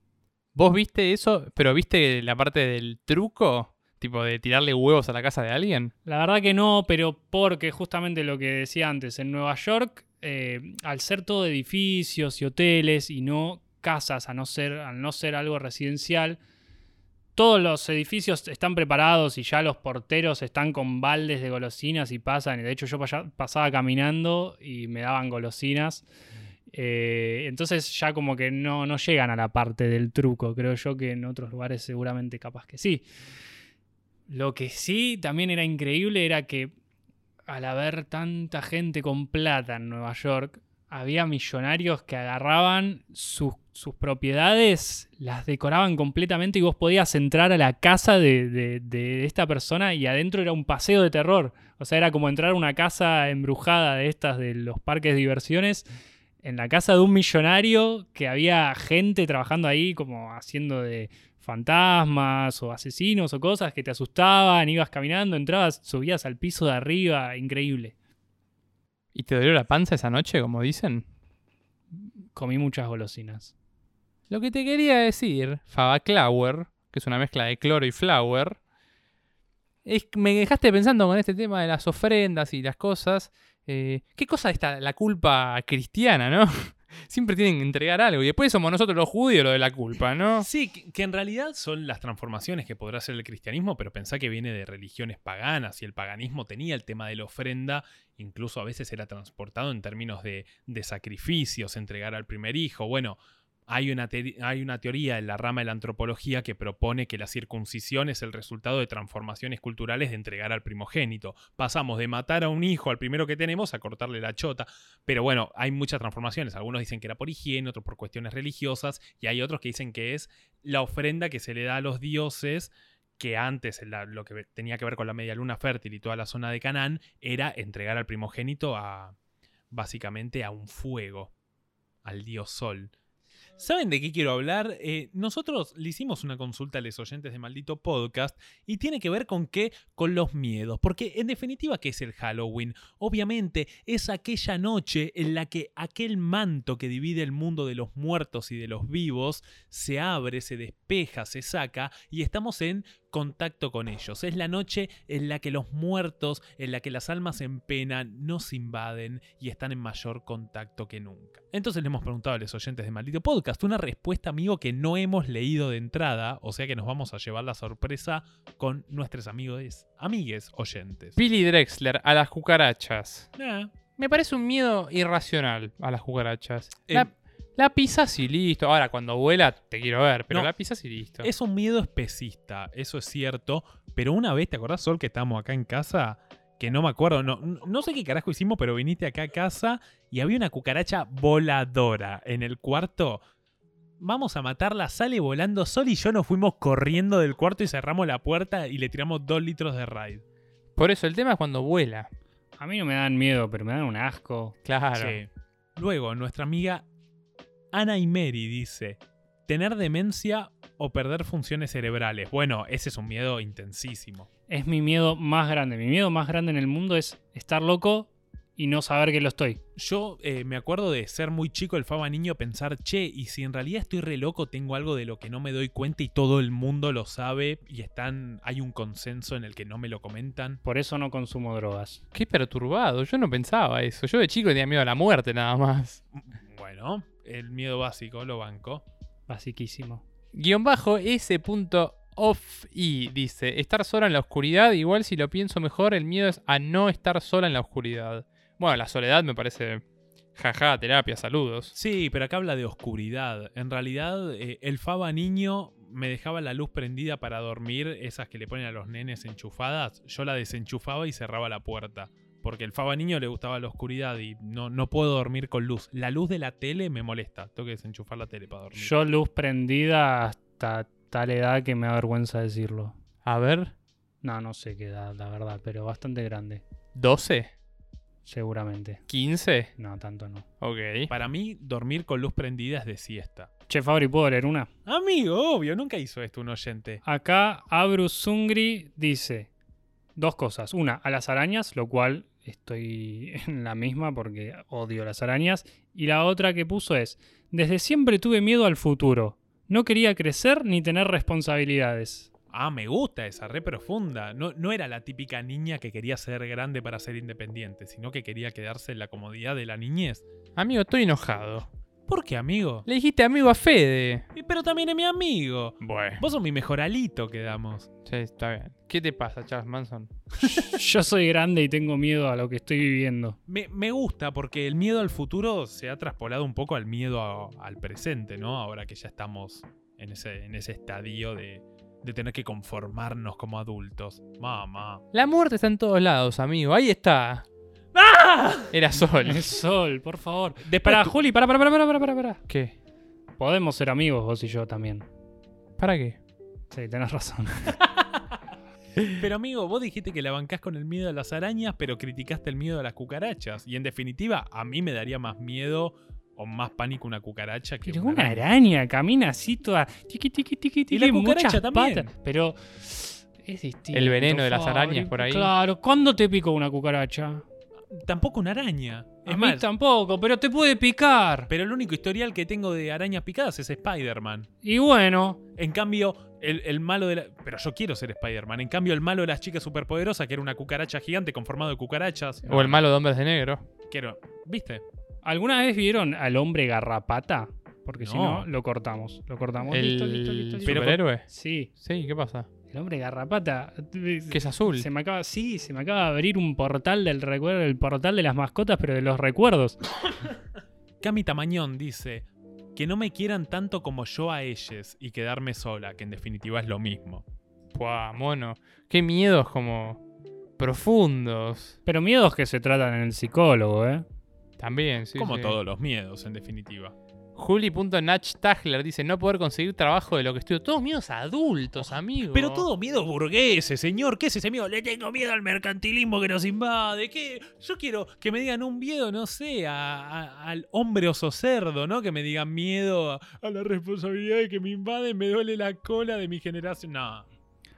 ¿Vos viste eso, pero viste la parte del truco? Tipo de tirarle huevos a la casa de alguien. La verdad que no, pero porque justamente lo que decía antes, en Nueva York, eh, al ser todo edificios y hoteles y no casas, a no ser, al no ser algo residencial, todos los edificios están preparados y ya los porteros están con baldes de golosinas y pasan. De hecho yo pasaba caminando y me daban golosinas. Eh, entonces ya como que no, no llegan a la parte del truco. Creo yo que en otros lugares seguramente capaz que sí. Lo que sí también era increíble era que al haber tanta gente con plata en Nueva York, había millonarios que agarraban sus, sus propiedades, las decoraban completamente y vos podías entrar a la casa de, de- de esta persona y adentro era un paseo de terror. O sea, era como entrar a una casa embrujada de estas de los parques de diversiones. En la casa de un millonario que había gente trabajando ahí como haciendo de fantasmas o asesinos o cosas que te asustaban, ibas caminando, entrabas, subías al piso de arriba, increíble. ¿Y te dolió la panza esa noche, como dicen? Comí muchas golosinas. Lo que te quería decir, Fabaclower, que es una mezcla de cloro y flower, es que me dejaste pensando con este tema de las ofrendas y las cosas. eh, ¿Qué cosa está la culpa cristiana, no? Siempre tienen que entregar algo. Y después somos nosotros los judíos lo de la culpa, ¿no? Sí, que, en realidad son las transformaciones que podrá hacer el cristianismo, pero pensá que viene de religiones paganas y el paganismo tenía el tema de la ofrenda, incluso a veces era transportado en términos de, de sacrificios, entregar al primer hijo. Bueno, hay una, teoría en la rama de la antropología que propone que la circuncisión es el resultado de transformaciones culturales de entregar al primogénito. Pasamos de matar a un hijo al primero que tenemos a cortarle la chota. Pero bueno, hay muchas transformaciones. Algunos dicen que era por higiene, otros por cuestiones religiosas, y hay otros que dicen que es la ofrenda que se le da a los dioses, que antes lo que tenía que ver con la media luna fértil y toda la zona de Canaán, era entregar al primogénito a básicamente a un fuego, al dios sol. ¿Saben de qué quiero hablar? Eh, nosotros le hicimos una consulta a los oyentes de Maldito Podcast y tiene que ver con qué? Con los miedos. Porque en definitiva, ¿qué es el Halloween? Obviamente es aquella noche en la que aquel manto que divide el mundo de los muertos y de los vivos se abre, se despeja, se saca y estamos en contacto con ellos. Es la noche en la que los muertos, en la que las almas en pena nos invaden y están en mayor contacto que nunca. Entonces le hemos preguntado a los oyentes de Maldito Podcast una respuesta, amigo, que no hemos leído de entrada, o sea que nos vamos a llevar la sorpresa con nuestros amigos, amigues oyentes. Billy Drexler a las cucarachas. Eh, Me parece un miedo irracional a las cucarachas. Eh, La, la pisas y listo. Ahora, cuando vuela, te quiero ver, pero No. la pisas y listo. Es un miedo especista, eso es cierto. Pero una vez, ¿te acordás, Sol, que estábamos acá en casa? Que no me acuerdo, no, no sé qué carajo hicimos, pero viniste acá a casa y había una cucaracha voladora en el cuarto. Vamos a matarla, sale volando. Sol y yo nos fuimos corriendo del cuarto y cerramos la puerta y le tiramos dos litros de raid. Por eso, el tema es cuando vuela. A mí no me dan miedo, pero me dan un asco. Claro. Sí. Luego, nuestra amiga Ana y Mary dice: tener demencia o perder funciones cerebrales. Bueno, ese es un miedo intensísimo. Es mi miedo más grande. Mi miedo más grande en el mundo es estar loco y no saber que lo estoy. Yo eh, me acuerdo de ser muy chico, el Faba niño, pensar, che, y si en realidad estoy re loco, tengo algo de lo que no me doy cuenta y todo el mundo lo sabe y están, hay un consenso en el que no me lo comentan. Por eso no consumo drogas. Qué perturbado. Yo no pensaba eso. Yo de chico tenía miedo a la muerte nada más. Bueno, el miedo básico, lo banco. Basiquísimo. Guión bajo ese punto off y dice, estar sola en la oscuridad, igual si lo pienso mejor, el miedo es a no estar sola en la oscuridad. Bueno, la soledad me parece jaja, terapia, saludos. Sí, pero acá habla de oscuridad. En realidad, eh, el Faba niño me dejaba la luz prendida para dormir, esas que le ponen a los nenes enchufadas. Yo la desenchufaba y cerraba la puerta. Porque el Faba niño le gustaba la oscuridad y no, no puedo dormir con luz. La luz de la tele me molesta. Tengo que desenchufar la tele para dormir. Yo luz prendida hasta tal edad que me da vergüenza decirlo. A ver, No, no sé qué edad, la verdad, pero bastante grande. 12, Seguramente. 15, No, tanto no. ok. Para mí, dormir con luz prendida es de siesta. Che, Fabri, ¿puedo leer una? Amigo, obvio, nunca hizo esto un oyente. Acá Abrus Sungri dice dos cosas. Una, a las arañas, lo cual estoy en la misma porque odio las arañas. Y la otra que puso es, Desde siempre tuve miedo al futuro. No quería crecer ni tener responsabilidades. Ah, me gusta esa, re profunda. No, no era la típica niña que quería ser grande para ser independiente, sino que quería quedarse en la comodidad de la niñez. Amigo, estoy enojado. ¿Por qué, amigo? Le dijiste amigo a Fede. Pero también es mi amigo. Bueno. Vos sos mi mejor alito, quedamos. Sí, está bien. ¿Qué te pasa, Charles Manson? Yo soy grande y tengo miedo a lo que estoy viviendo. Me, me gusta porque el miedo al futuro se ha traspolado un poco al miedo a- al presente, ¿no? Ahora que ya estamos en ese, en ese estadio de, de tener que conformarnos como adultos. Mamá. La muerte está en todos lados, amigo. Ahí está. ¡Ah! Era Sol. El sol, por favor. Después Para, tú- Juli, para, para, para, para, para, para, para. ¿Qué? Podemos ser amigos vos y yo también. ¿Para qué? Sí, tenés razón. Pero amigo, vos dijiste que la bancás con el miedo a las arañas, pero criticaste el miedo a las cucarachas. Y en definitiva, a mí me daría más miedo o más pánico una cucaracha que Pero una una araña. araña camina así toda. Tiqui, tiqui, tiqui, tiqui, la cucaracha muchas también. patas. Pero. Es distinto. El veneno de las Fabri. arañas por ahí. Claro, ¿cuándo te picó una cucaracha? Tampoco una araña. Es a mí más, tampoco, pero te puede picar. pero el único historial que tengo de arañas picadas es Spider-Man. Y bueno, En cambio, el, el malo de la... Pero yo quiero ser Spider-Man. En cambio, el malo de las chicas superpoderosas, que era una cucaracha gigante conformado de cucarachas. O el malo de hombres de negro. Quiero... ¿Viste? ¿alguna vez vieron al hombre garrapata? Porque si No. lo cortamos. Lo cortamos. El Listo, listo, listo, listo. Superhéroe. Sí, Sí, ¿qué pasa? El hombre garrapata. Que es azul. Se me acaba, sí, se me acaba de abrir un portal del recuerdo, el portal de las mascotas, pero de los recuerdos. Cami Tamañón dice que no me quieran tanto como yo a ellos y quedarme sola, que en definitiva es lo mismo. Puah, mono. Qué miedos como profundos. Pero miedos que se tratan en el psicólogo, ¿eh? También, sí. como sí. todos los miedos, en definitiva. Juli.nachtagler dice, no poder conseguir trabajo de lo que estudio. Todos miedos adultos, amigo. Pero todo miedo burgueses, señor. ¿Qué es ese miedo? Le tengo miedo al mercantilismo que nos invade. ¿Qué? Yo quiero que me digan un miedo, no sé, a- a- al hombre oso cerdo, ¿no? Que me digan miedo a, a la responsabilidad de que me invaden, me duele la cola de mi generación. No.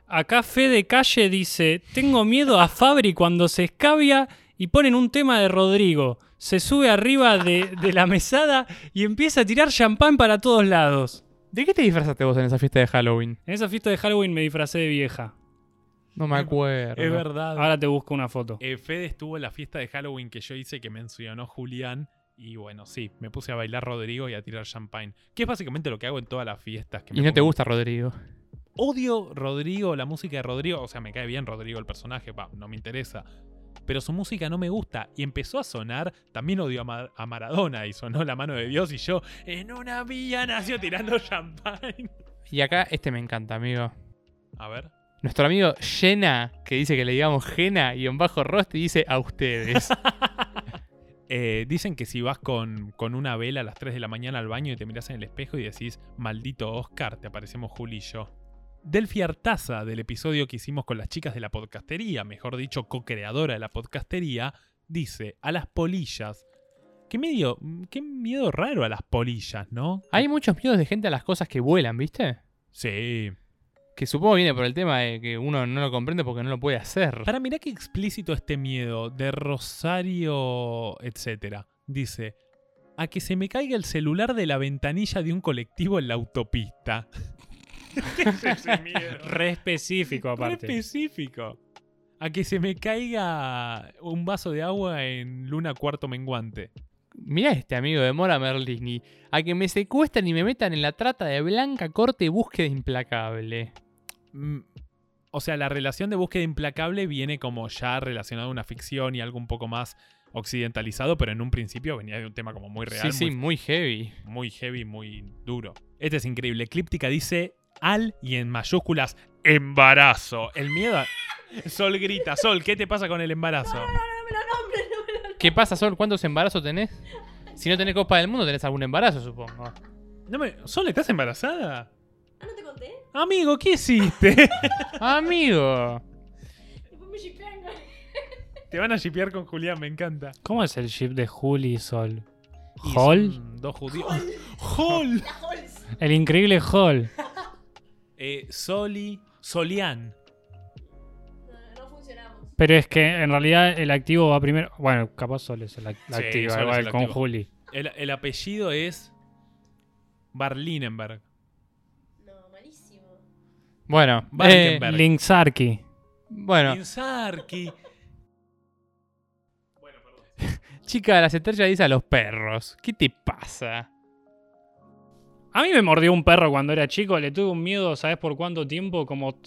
Acá Fede Calle dice: Tengo miedo a Fabri cuando se escabia y ponen un tema de Rodrigo. Se sube arriba de, de la mesada y empieza a tirar champán para todos lados. ¿De qué te disfrazaste vos en esa fiesta de Halloween? En esa fiesta de Halloween me disfracé de vieja. No me acuerdo. Es verdad. Ahora te busco una foto. Eh, Fede estuvo en la fiesta de Halloween que yo hice que mencionó Julián. Y bueno, sí, me puse a bailar Rodrigo y a tirar champagne. Que es básicamente lo que hago en todas las fiestas. Que Y me no te gusta Rodrigo. Odio Rodrigo, la música de Rodrigo. O sea, me cae bien Rodrigo el personaje, va, no me interesa. Pero su música no me gusta. Y empezó a sonar. También odio a, a Maradona. Y sonó La mano de Dios. Y yo, en una villa nació tirando champagne. Y acá este me encanta, amigo. A ver. Nuestro amigo Jena, que dice que le digamos Jena y en bajo roste dice a ustedes. Eh, dicen que si vas con, con una vela a las 3 de la mañana al baño y te miras en el espejo y decís, maldito Oscar, te aparecemos Juli y yo. Delphi Artaza, del episodio que hicimos con las chicas de la podcastería, mejor dicho, co-creadora de la podcastería, dice, a las polillas. Qué medio, qué miedo raro a las polillas, ¿no? Hay muchos miedos de gente a las cosas que vuelan, ¿viste? Sí. Que supongo viene por el tema de que uno no lo comprende porque no lo puede hacer. Para mirar qué explícito este miedo de Rosario, etcétera. Dice, a que se me caiga el celular de la ventanilla de un colectivo en la autopista. ¿Qué es ese miedo? Re específico, Re aparte. específico. A que se me caiga un vaso de agua en luna cuarto menguante. Mirá este amigo de Mora Merlini. A que me secuestran y me metan en la trata de blanca corte y búsqueda implacable. Mm, O sea, la relación de búsqueda implacable viene como ya relacionada a una ficción y algo un poco más occidentalizado, pero en un principio venía de un tema como muy real, sí, sí, muy muy heavy. muy heavy, muy duro. Este es increíble. Eclíptica dice al y en mayúsculas embarazo. El miedo a... Sol grita, Sol, ¿qué te pasa con el embarazo? ¿Qué pasa, Sol? ¿Cuántos embarazos tenés? Si no tenés Copa del Mundo, tenés algún embarazo, supongo. No me... Sol, ¿estás embarazada? Ah, ¿no te conté? Amigo, ¿qué hiciste? Amigo. Después me te van a shipear con Julián, me encanta. ¿Cómo es el ship de Juli y Sol? ¿Hall? Dos judíos. ¡Hall! El increíble Hall. Eh, Soli, Solián. No, no funcionamos. Pero es que en realidad el activo va primero. Bueno, capaz Sol es el, act- la Sí, activa, Sol es igual el con activo. Juli. El, el apellido es Barlinenberg. No, malísimo. Bueno, eh. Linksarki. bueno, Pinsarki. chica de las estrellas dice a los perros. ¿Qué te pasa? A mí me mordió un perro cuando era chico, le tuve un miedo, ¿sabes por cuánto tiempo? Como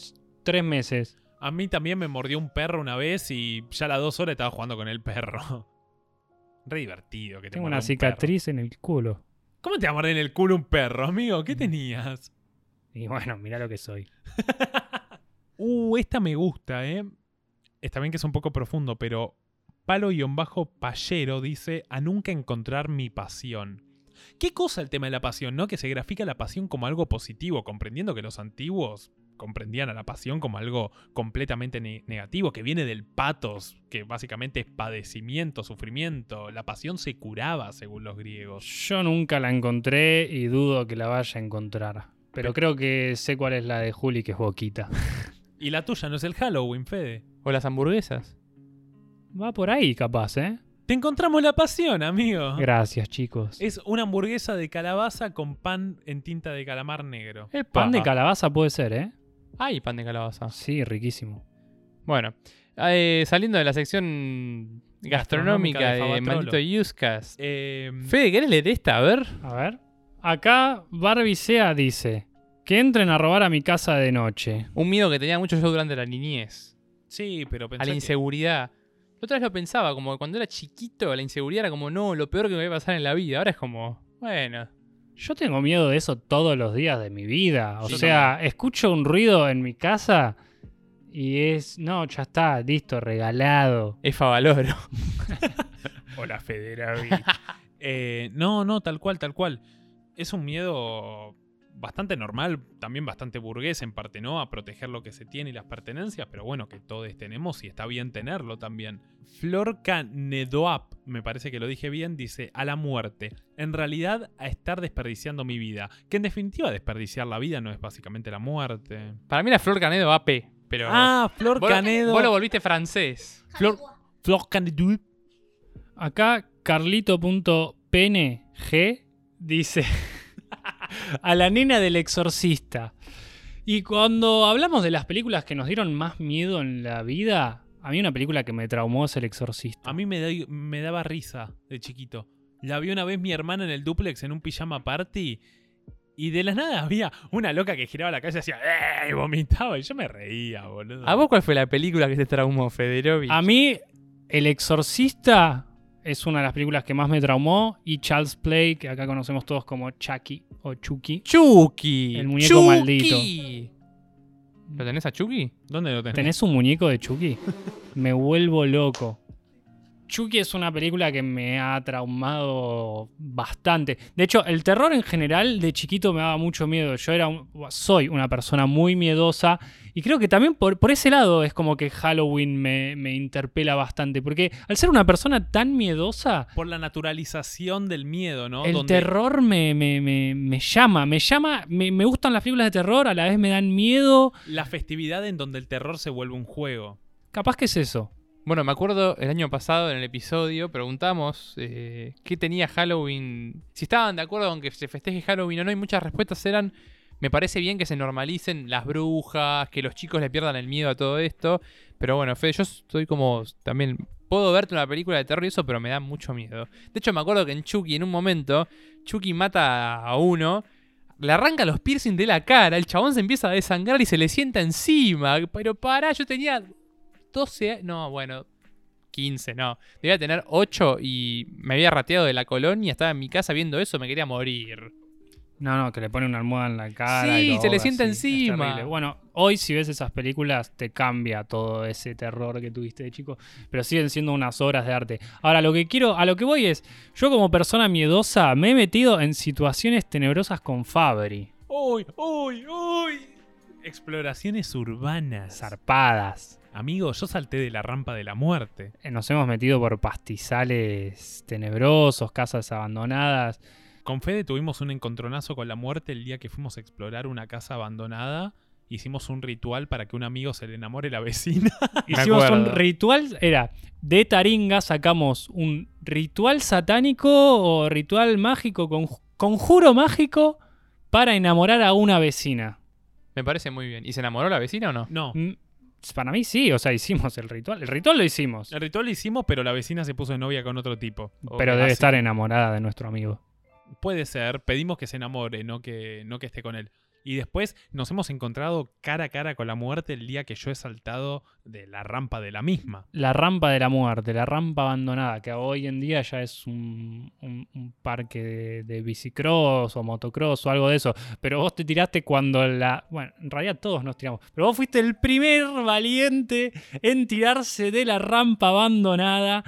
tres meses. A mí también me mordió un perro una vez y ya a las dos horas estaba jugando con el perro. Re divertido que te Tengo una un perro. cicatriz en el culo. ¿Cómo te va a morder en el culo un perro, amigo? ¿Qué tenías? Y bueno, mira lo que soy. Uh, esta me gusta, ¿eh? Está bien que es un poco profundo, pero Palo-Payero dice a nunca encontrar mi pasión. ¿Qué cosa el tema de la pasión, no? Que se grafica la pasión como algo positivo, comprendiendo que los antiguos comprendían a la pasión como algo completamente ne- negativo, que viene del patos, que básicamente es padecimiento, sufrimiento. La pasión se curaba, según los griegos. Yo nunca la encontré y dudo que la vaya a encontrar. Pero creo que sé cuál es la de Juli, que es Boquita. Y la tuya no es el Halloween, Fede. ¿O las hamburguesas? Va por ahí, capaz, ¿eh? Te encontramos la pasión, amigo. Gracias, chicos. Es una hamburguesa de calabaza con pan en tinta de calamar negro. Epa. Pan de calabaza puede ser, ¿eh? Hay pan de calabaza. Sí, riquísimo. Bueno, eh, saliendo de la sección gastronómica, Gastronómica de de. Maldito Yuscas. Eh, Fede, ¿querés leer esta? A ver. A ver. Acá Barbie Sea dice que entren a robar a mi casa de noche. Un miedo que tenía mucho yo durante la niñez. sí, pero a pensá la que- inseguridad. La otra vez lo pensaba, como cuando era chiquito, la inseguridad era como, no, lo peor que me va a pasar en la vida. Ahora es como, bueno. Yo tengo miedo de eso todos los días de mi vida. O sea, escucho un ruido en mi casa y es, no, ya está, listo, regalado. Es Favaloro. Hola, Federavi. Eh, no, no, tal cual, tal cual. Es un miedo bastante normal, también bastante burgués en parte, ¿no? A proteger lo que se tiene y las pertenencias, pero bueno, que todos tenemos y está bien tenerlo también. Florca Nedoap, me parece que lo dije bien, dice a la muerte. En realidad, a estar desperdiciando mi vida. Que en definitiva, desperdiciar la vida no es básicamente la muerte. Para mí era Flor Canedo AP, pero... Ah, Flor vos, lo- Canedo. vos lo volviste francés. Flor, Flor Canedo. Acá Carlito.png dice a la nena del exorcista. Y cuando hablamos de las películas que nos dieron más miedo en la vida, a mí una película que me traumó es El Exorcista. A mí me, da- me daba risa de chiquito. La vi una vez mi hermana en el duplex en un pijama party. Y de la nada había una loca que giraba la calle y hacía ¡Eh! y vomitaba. Y yo me reía, boludo. ¿A vos cuál fue la película que te traumó, Federovic? A mí, El Exorcista es una de las películas que más me traumó. Y Charles Play, que acá conocemos todos como Chucky o Chucky. Chucky. El muñeco Chucky. maldito. ¿Lo tenés a Chucky? ¿Dónde lo tenés? ¿Tenés un muñeco de Chucky? Me vuelvo loco. Chucky es una película que me ha traumado bastante. De hecho, el terror en general de chiquito me daba mucho miedo. Yo era un- soy una persona muy miedosa y creo que también por, por ese lado es como que Halloween me, me interpela bastante. Porque al ser una persona tan miedosa, Por la naturalización del miedo, ¿no? el Donde terror me, me- me- me llama. Me llama, me, me gustan las películas de terror, a la vez me dan miedo. La festividad en donde el terror se vuelve un juego. Capaz que es eso. Bueno, me acuerdo el año pasado en el episodio preguntamos eh, qué tenía Halloween, si estaban de acuerdo con que se festeje Halloween o no, y muchas respuestas eran, me parece bien que se normalicen las brujas, que los chicos le pierdan el miedo a todo esto, pero bueno, Fede, yo estoy como también, puedo verte una película de terror y eso, pero me da mucho miedo. De hecho, me acuerdo que en Chucky, en un momento, Chucky mata a uno. Le arranca los piercing de la cara, el chabón se empieza a desangrar y se le sienta encima. Pero pará, yo tenía 12 años. No, bueno, 15, no. Debía tener 8 y me había rateado de la colonia. Estaba en mi casa viendo eso, me quería morir. No, no, que le pone una almohada en la cara. Sí, y se le sienta sí, encima. Bueno, hoy si ves esas películas te cambia todo ese terror que tuviste de chico, pero siguen siendo unas obras de arte. Ahora, lo que quiero, a lo que voy es, yo como persona miedosa me he metido en situaciones tenebrosas con Fabri, ¡Uy, uy, uy! Exploraciones urbanas. zarpadas. Amigo, yo salté de la rampa de la muerte. Eh, Nos hemos metido por pastizales tenebrosos, casas abandonadas. Con Fede tuvimos un encontronazo con la muerte el día que fuimos a explorar una casa abandonada. Hicimos un ritual para que un amigo se le enamore la vecina. Hicimos un ritual, era de Taringa sacamos un ritual satánico o ritual mágico, con, conjuro mágico para enamorar a una vecina. Me parece muy bien. ¿Y se enamoró la vecina o no? No. Para mí sí, o sea, hicimos el ritual. El ritual lo hicimos. El ritual lo hicimos, pero la vecina se puso de novia con otro tipo. Pero debe así. estar enamorada de nuestro amigo. Puede ser, pedimos que se enamore, no que, no que esté con él. Y después nos hemos encontrado cara a cara con la muerte el día que yo he saltado de la rampa de la misma. La rampa de la muerte, la rampa abandonada, que hoy en día ya es un, un- parque de, de bicicross o motocross o algo de eso. Pero vos te tiraste cuando la... Bueno, en realidad todos nos tiramos. Pero vos fuiste el primer valiente en tirarse de la rampa abandonada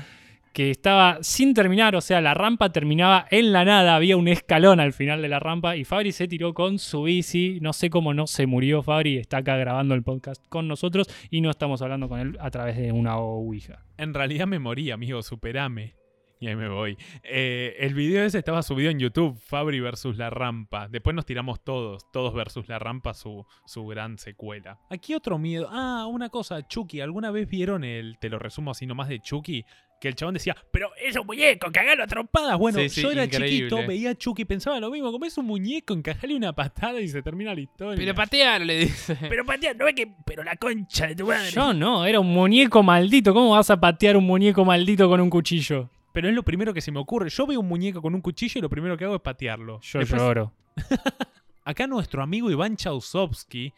que estaba sin terminar, o sea, la rampa terminaba en la nada, había un escalón al final de la rampa y Fabri se tiró con su bici, no sé cómo no se murió Fabri, está acá grabando el podcast con nosotros y no estamos hablando con él a través de una Ouija. En realidad me morí, amigo, superame. Y ahí me voy. Eh, el video ese estaba subido en YouTube, Fabri versus La Rampa. Después nos tiramos todos, todos versus La Rampa, su, su gran secuela. Aquí otro miedo. Ah, una cosa, Chucky. ¿Alguna vez vieron el, te lo resumo así nomás de Chucky? Que el chabón decía, pero es un muñeco, cagalo a trompadas. Bueno, Sí, sí, yo era increíble. chiquito, veía a Chucky y pensaba lo mismo, como es un muñeco, encajale una patada y se termina la historia. Pero patealo, le dice. pero patea, no es que, pero la concha de tu madre. Yo no, era un muñeco maldito, ¿cómo vas a patear un muñeco maldito con un cuchillo? Pero es lo primero que se me ocurre. Yo veo un muñeco con un cuchillo y lo primero que hago es patearlo. Yo Después, lloro. Acá nuestro amigo Iván Chausovsky,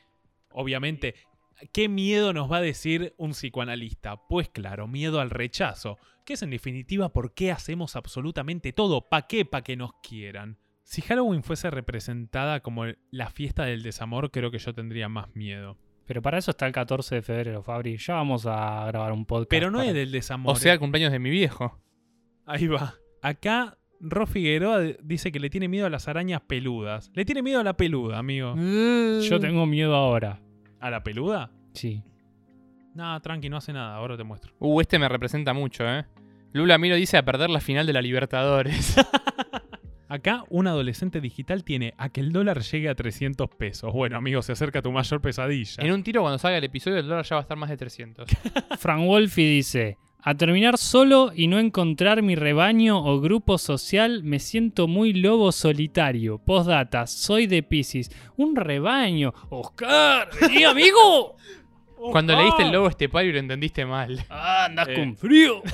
obviamente, ¿qué miedo nos va a decir un psicoanalista? Pues claro, miedo al rechazo, que es en definitiva por qué hacemos absolutamente todo, ¿pa' qué? Pa' que nos quieran. Si Halloween fuese representada como la fiesta del desamor, creo que yo tendría más miedo. Pero para eso está el 14 de febrero, Fabri. Ya vamos a grabar un podcast. Pero no para- es del desamor. O sea, el cumpleaños de mi viejo. Ahí va. Acá Ro Figueroa dice que le tiene miedo a las arañas peludas. Le tiene miedo a la peluda, amigo. Yo tengo miedo ahora. ¿A la peluda? Sí. No, tranqui, no hace nada. Ahora te muestro. Uh, este me representa mucho, ¿eh? Lula Miro dice a perder la final de la Libertadores. Acá un adolescente digital tiene a que el dólar llegue a 300 pesos. Bueno, amigo, se acerca tu mayor pesadilla. en un tiro, cuando salga el episodio, el dólar ya va a estar más de 300. Frank Wolfi dice: A terminar solo y no encontrar mi rebaño o grupo social, me siento muy lobo solitario. Postdata, soy de Pisces. Un rebaño. Oscar, vení, amigo. Cuando leíste el lobo estepario lo entendiste mal. Ah, andas Eh. con frío.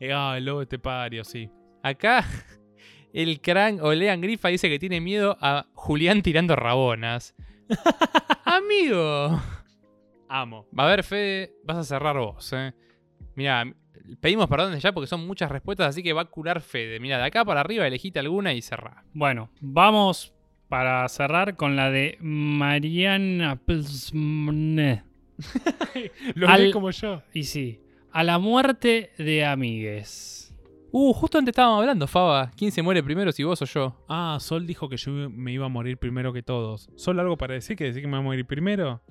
Eh, ah, el lobo estepario, sí. Acá, el crank o Lean Grifa dice que tiene miedo a Julián tirando rabonas. Amigo. Amo. Va a ver, Fede, vas a cerrar vos, ¿eh? Mira, pedimos perdón desde ya porque son muchas respuestas, así que va a curar Fede. Mira, de acá para arriba elegite alguna y cerrá. Bueno, vamos para cerrar con la de Mariana. Plsmne. Lo Al- como yo. Y sí, a la muerte de amigues. Uh, justo antes estábamos hablando, Faba. ¿Quién se muere primero, si vos o yo? Ah, Sol dijo que yo me iba a morir primero que todos. ¿Sol algo para decir que decir que me voy a morir primero?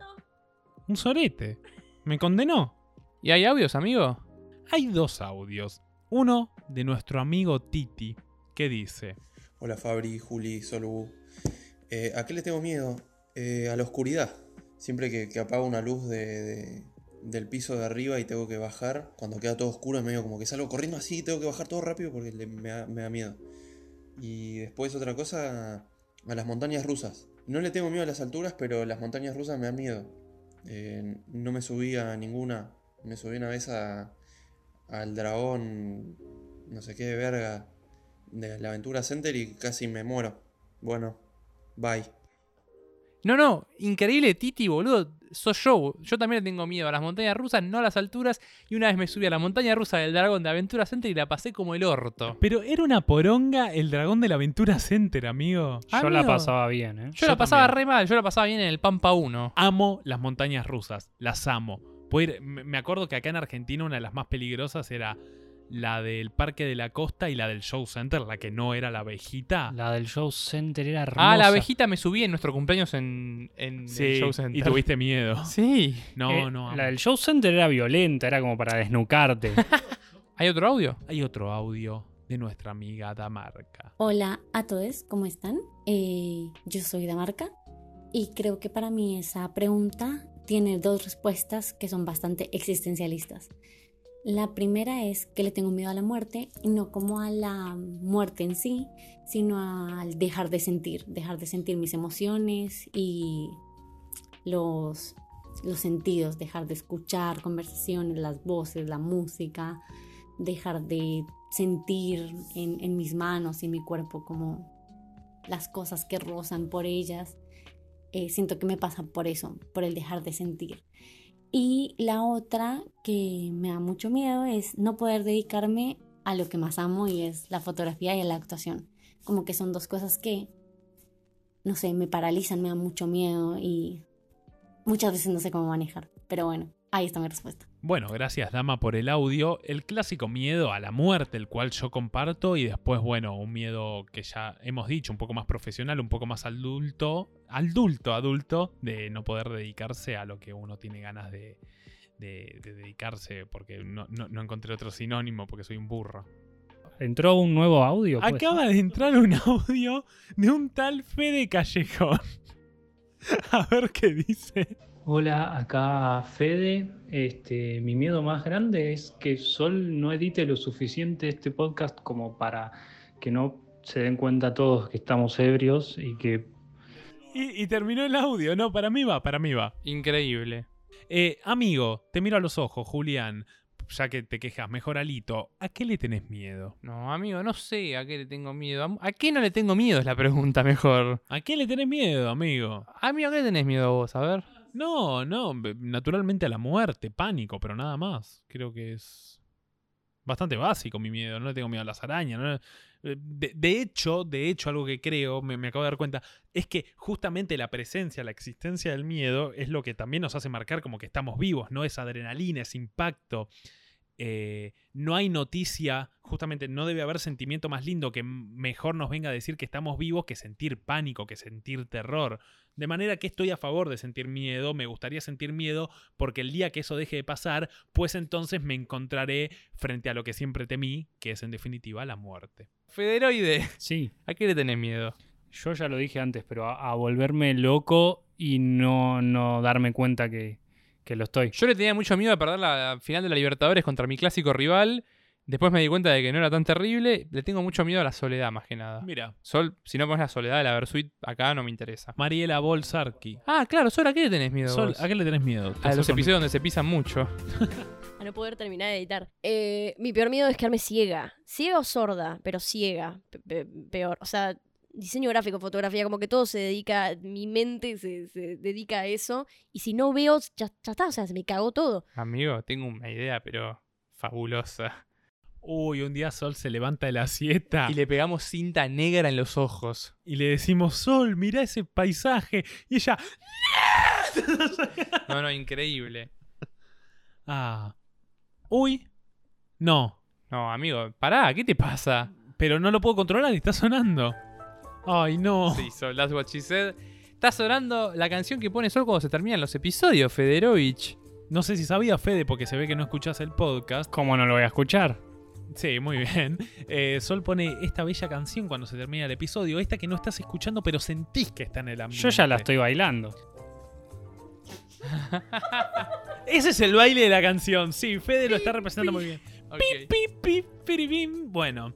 Un sorete. Me condenó. ¿Y hay audios, amigo? Hay dos audios. Uno de nuestro amigo Titi, que dice... Hola Fabri, Juli, Solu. Eh, ¿A qué le tengo miedo? Eh, a la oscuridad. Siempre que, apago una luz de, de- del piso de arriba y tengo que bajar, cuando queda todo oscuro, es medio como que salgo corriendo así y tengo que bajar todo rápido porque le- me, da, me da miedo. Y después otra cosa, a las montañas rusas. No le tengo miedo a las alturas, pero las montañas rusas me dan miedo. Eh, no me subí a ninguna. Me subí una vez a, al dragón, no sé qué de verga, de la Aventura Center y casi me muero. Bueno, bye. No, no, increíble Titi, boludo. Soy yo. Yo también le tengo miedo a las montañas rusas, no a las alturas. Y una vez me subí a la montaña rusa del dragón de Aventura Center y la pasé como el orto. Pero era una poronga el dragón de la Aventura Center, amigo. Yo la pasaba bien, ¿eh? Yo, Yo la pasaba también. re mal, yo la pasaba bien en el Pampa 1. Amo las montañas rusas, las amo. Puedo ir- me me acuerdo que acá en Argentina una de las más peligrosas era la del Parque de la Costa y la del Show Center, la que no era la abejita. La del Show Center era hermosa. Ah, la abejita me subí en nuestro cumpleaños en, en el Show Center. y tuviste miedo. Sí. No, Eh, no. amo. La del Show Center era violenta, era como para desnucarte. ¿Hay otro audio? Hay otro audio de nuestra amiga Damarca. Hola a todos, ¿cómo están? Eh, yo soy Damarca y creo que para mí esa pregunta tiene dos respuestas que son bastante existencialistas. La primera es que le tengo miedo a la muerte, y no como a la muerte en sí, sino al dejar de sentir, dejar de sentir mis emociones y los, los sentidos, dejar de escuchar conversaciones, las voces, la música, dejar de sentir en, mis manos y mi cuerpo como las cosas que rozan por ellas. Eh, siento que me pasa por eso, por el dejar de sentir. Y la otra que me da mucho miedo es no poder dedicarme a lo que más amo y es la fotografía y la actuación. Como que son dos cosas que, no sé, me paralizan, me dan mucho miedo y muchas veces no sé cómo manejar. Pero bueno, ahí está mi respuesta. Bueno, gracias Dama por el audio. El clásico miedo a la muerte, el cual yo comparto, y después, bueno, un miedo que ya hemos dicho, un poco más profesional, un poco más adulto, adulto, adulto, de no poder dedicarse a lo que uno tiene ganas de, de- de dedicarse, porque no, no- no encontré otro sinónimo, porque soy un burro. ¿Entró un nuevo audio? ¿Puede Acaba de entrar un audio de un tal Fede Callejón. A ver qué dice. Hola, acá Fede. Este, mi miedo más grande es que Sol no edite lo suficiente este podcast como para que no se den cuenta todos que estamos ebrios y que Y, y terminó el audio. No, para mí va, para mí va. Increíble. Eh, amigo, te miro a los ojos, Julián. Ya que te quejas, mejor alito. ¿A qué le tenés miedo? No, amigo, no sé a qué le tengo miedo. ¿A- ¿A qué no le tengo miedo? Es la pregunta mejor. ¿A qué le tenés miedo, amigo? Amigo, ¿a qué le tenés miedo vos? A ver. No, no, naturalmente a la muerte, pánico, pero nada más. Creo que es bastante básico mi miedo. No le tengo miedo a las arañas. eh, De, de hecho, de hecho, algo que creo, me, me acabo de dar cuenta, es que justamente la presencia, la existencia del miedo es lo que también nos hace marcar como que estamos vivos, ¿no? Es adrenalina, es impacto. Eh, no hay noticia, justamente no debe haber sentimiento más lindo que mejor nos venga a decir que estamos vivos que sentir pánico, que sentir terror. De manera que estoy a favor de sentir miedo, me gustaría sentir miedo porque el día que eso deje de pasar, pues entonces me encontraré frente a lo que siempre temí, que es en definitiva la muerte. Federoide, sí, ¿a qué le tenés miedo? yo ya lo dije antes, pero a, a volverme loco y no, no darme cuenta que, que lo estoy. Yo le tenía mucho miedo a perder la final de la Libertadores contra mi clásico rival. Después me di cuenta de que no era tan terrible. Le tengo mucho miedo a la soledad, más que nada. Mira, Sol, si no pones la soledad de la Versuit, acá no me interesa. Mariela Bolsarki. Ah, claro, Sol, ¿a qué le tenés miedo? Sol, vos? ¿a qué le tenés miedo? A los episodios donde se pisan mucho. A no poder terminar de editar. Eh, mi peor miedo es quedarme ciega. Ciega o sorda, pero ciega. Pe- pe- peor. O sea, diseño gráfico, fotografía, como que todo se dedica, mi mente se, se dedica a eso. Y si no veo, ya, ya está, o sea, se me cagó todo. Amigo, tengo una idea, pero fabulosa. Uy, un día Sol se levanta de la siesta Y le pegamos cinta negra en los ojos. y le decimos, Sol, mira ese paisaje. Y ella, No, no, increíble. ah, uy, no, No, amigo, pará, ¿qué te pasa? pero no lo puedo controlar y está sonando. Ay, no. Sí, Sol, that's what she said. Está sonando la canción que pone Sol cuando se terminan los episodios, Federovich. No sé si sabía Fede porque se ve que no escuchas el podcast. ¿Cómo no lo voy a escuchar? Sí, muy bien. Eh, Sol pone esta bella canción cuando se termina el episodio, esta que no estás escuchando pero sentís que está en el ambiente. Yo ya la estoy bailando. Ese es el baile de la canción. Sí, Fede lo está representando muy bien. Ok. Pip, pip, piribim. Bueno.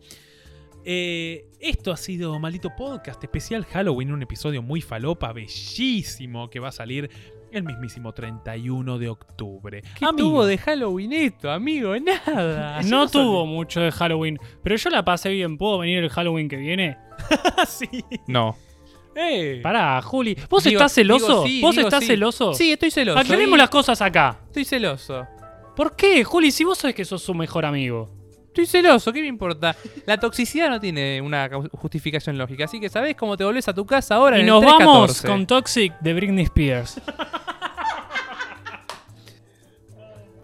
Eh, esto ha sido Maldito Podcast especial Halloween, un episodio muy falopa, bellísimo, que va a salir el mismísimo 31 de octubre. ¿Qué Amigo, tuvo de Halloween esto, amigo? Nada. No tuvo mucho de Halloween, pero yo la pasé bien. ¿Puedo venir el Halloween que viene? sí. No. Eh. Pará, Juli. ¿Vos Digo- estás celoso? digo sí, ¿Vos digo estás sí. celoso? Sí, estoy celoso. Aclaremos y- las cosas acá. Estoy celoso. ¿Por qué, Juli? Si vos sabés que sos su mejor amigo. Estoy celoso, ¿qué me importa? La toxicidad no tiene una justificación lógica, así que sabés cómo te volvés a tu casa ahora Y en nos el vamos 314. con Toxic de Britney Spears.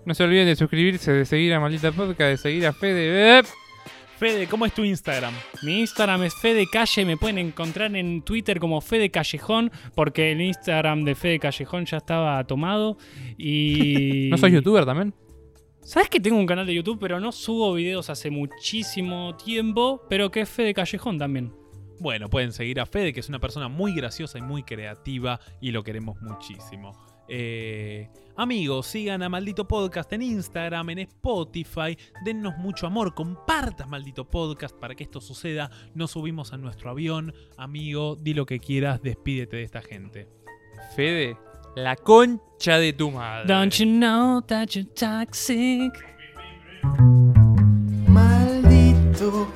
No se olviden de suscribirse, de seguir a Maldita Podcast, de seguir a Fede. ¡Eh! Fede, ¿cómo es tu Instagram? Mi Instagram es Fede Calle, me pueden encontrar en Twitter como Fede Callejón, porque el Instagram de Fede Callejón ya estaba tomado. Y. ¿No sos youtuber también? ¿Sabes que tengo un canal de YouTube, pero no subo videos hace muchísimo tiempo? Pero que es Fede Callejón también. Bueno, pueden seguir a Fede, que es una persona muy graciosa y muy creativa y lo queremos muchísimo. Eh, amigos, sigan a Maldito Podcast en Instagram, en Spotify. Dennos mucho amor. Compartas Maldito Podcast para que esto suceda. Nos subimos a nuestro avión. Amigo, di lo que quieras. Despídete de esta gente. Fede, la concha de tu madre. Don't you know that you're toxic? Maldito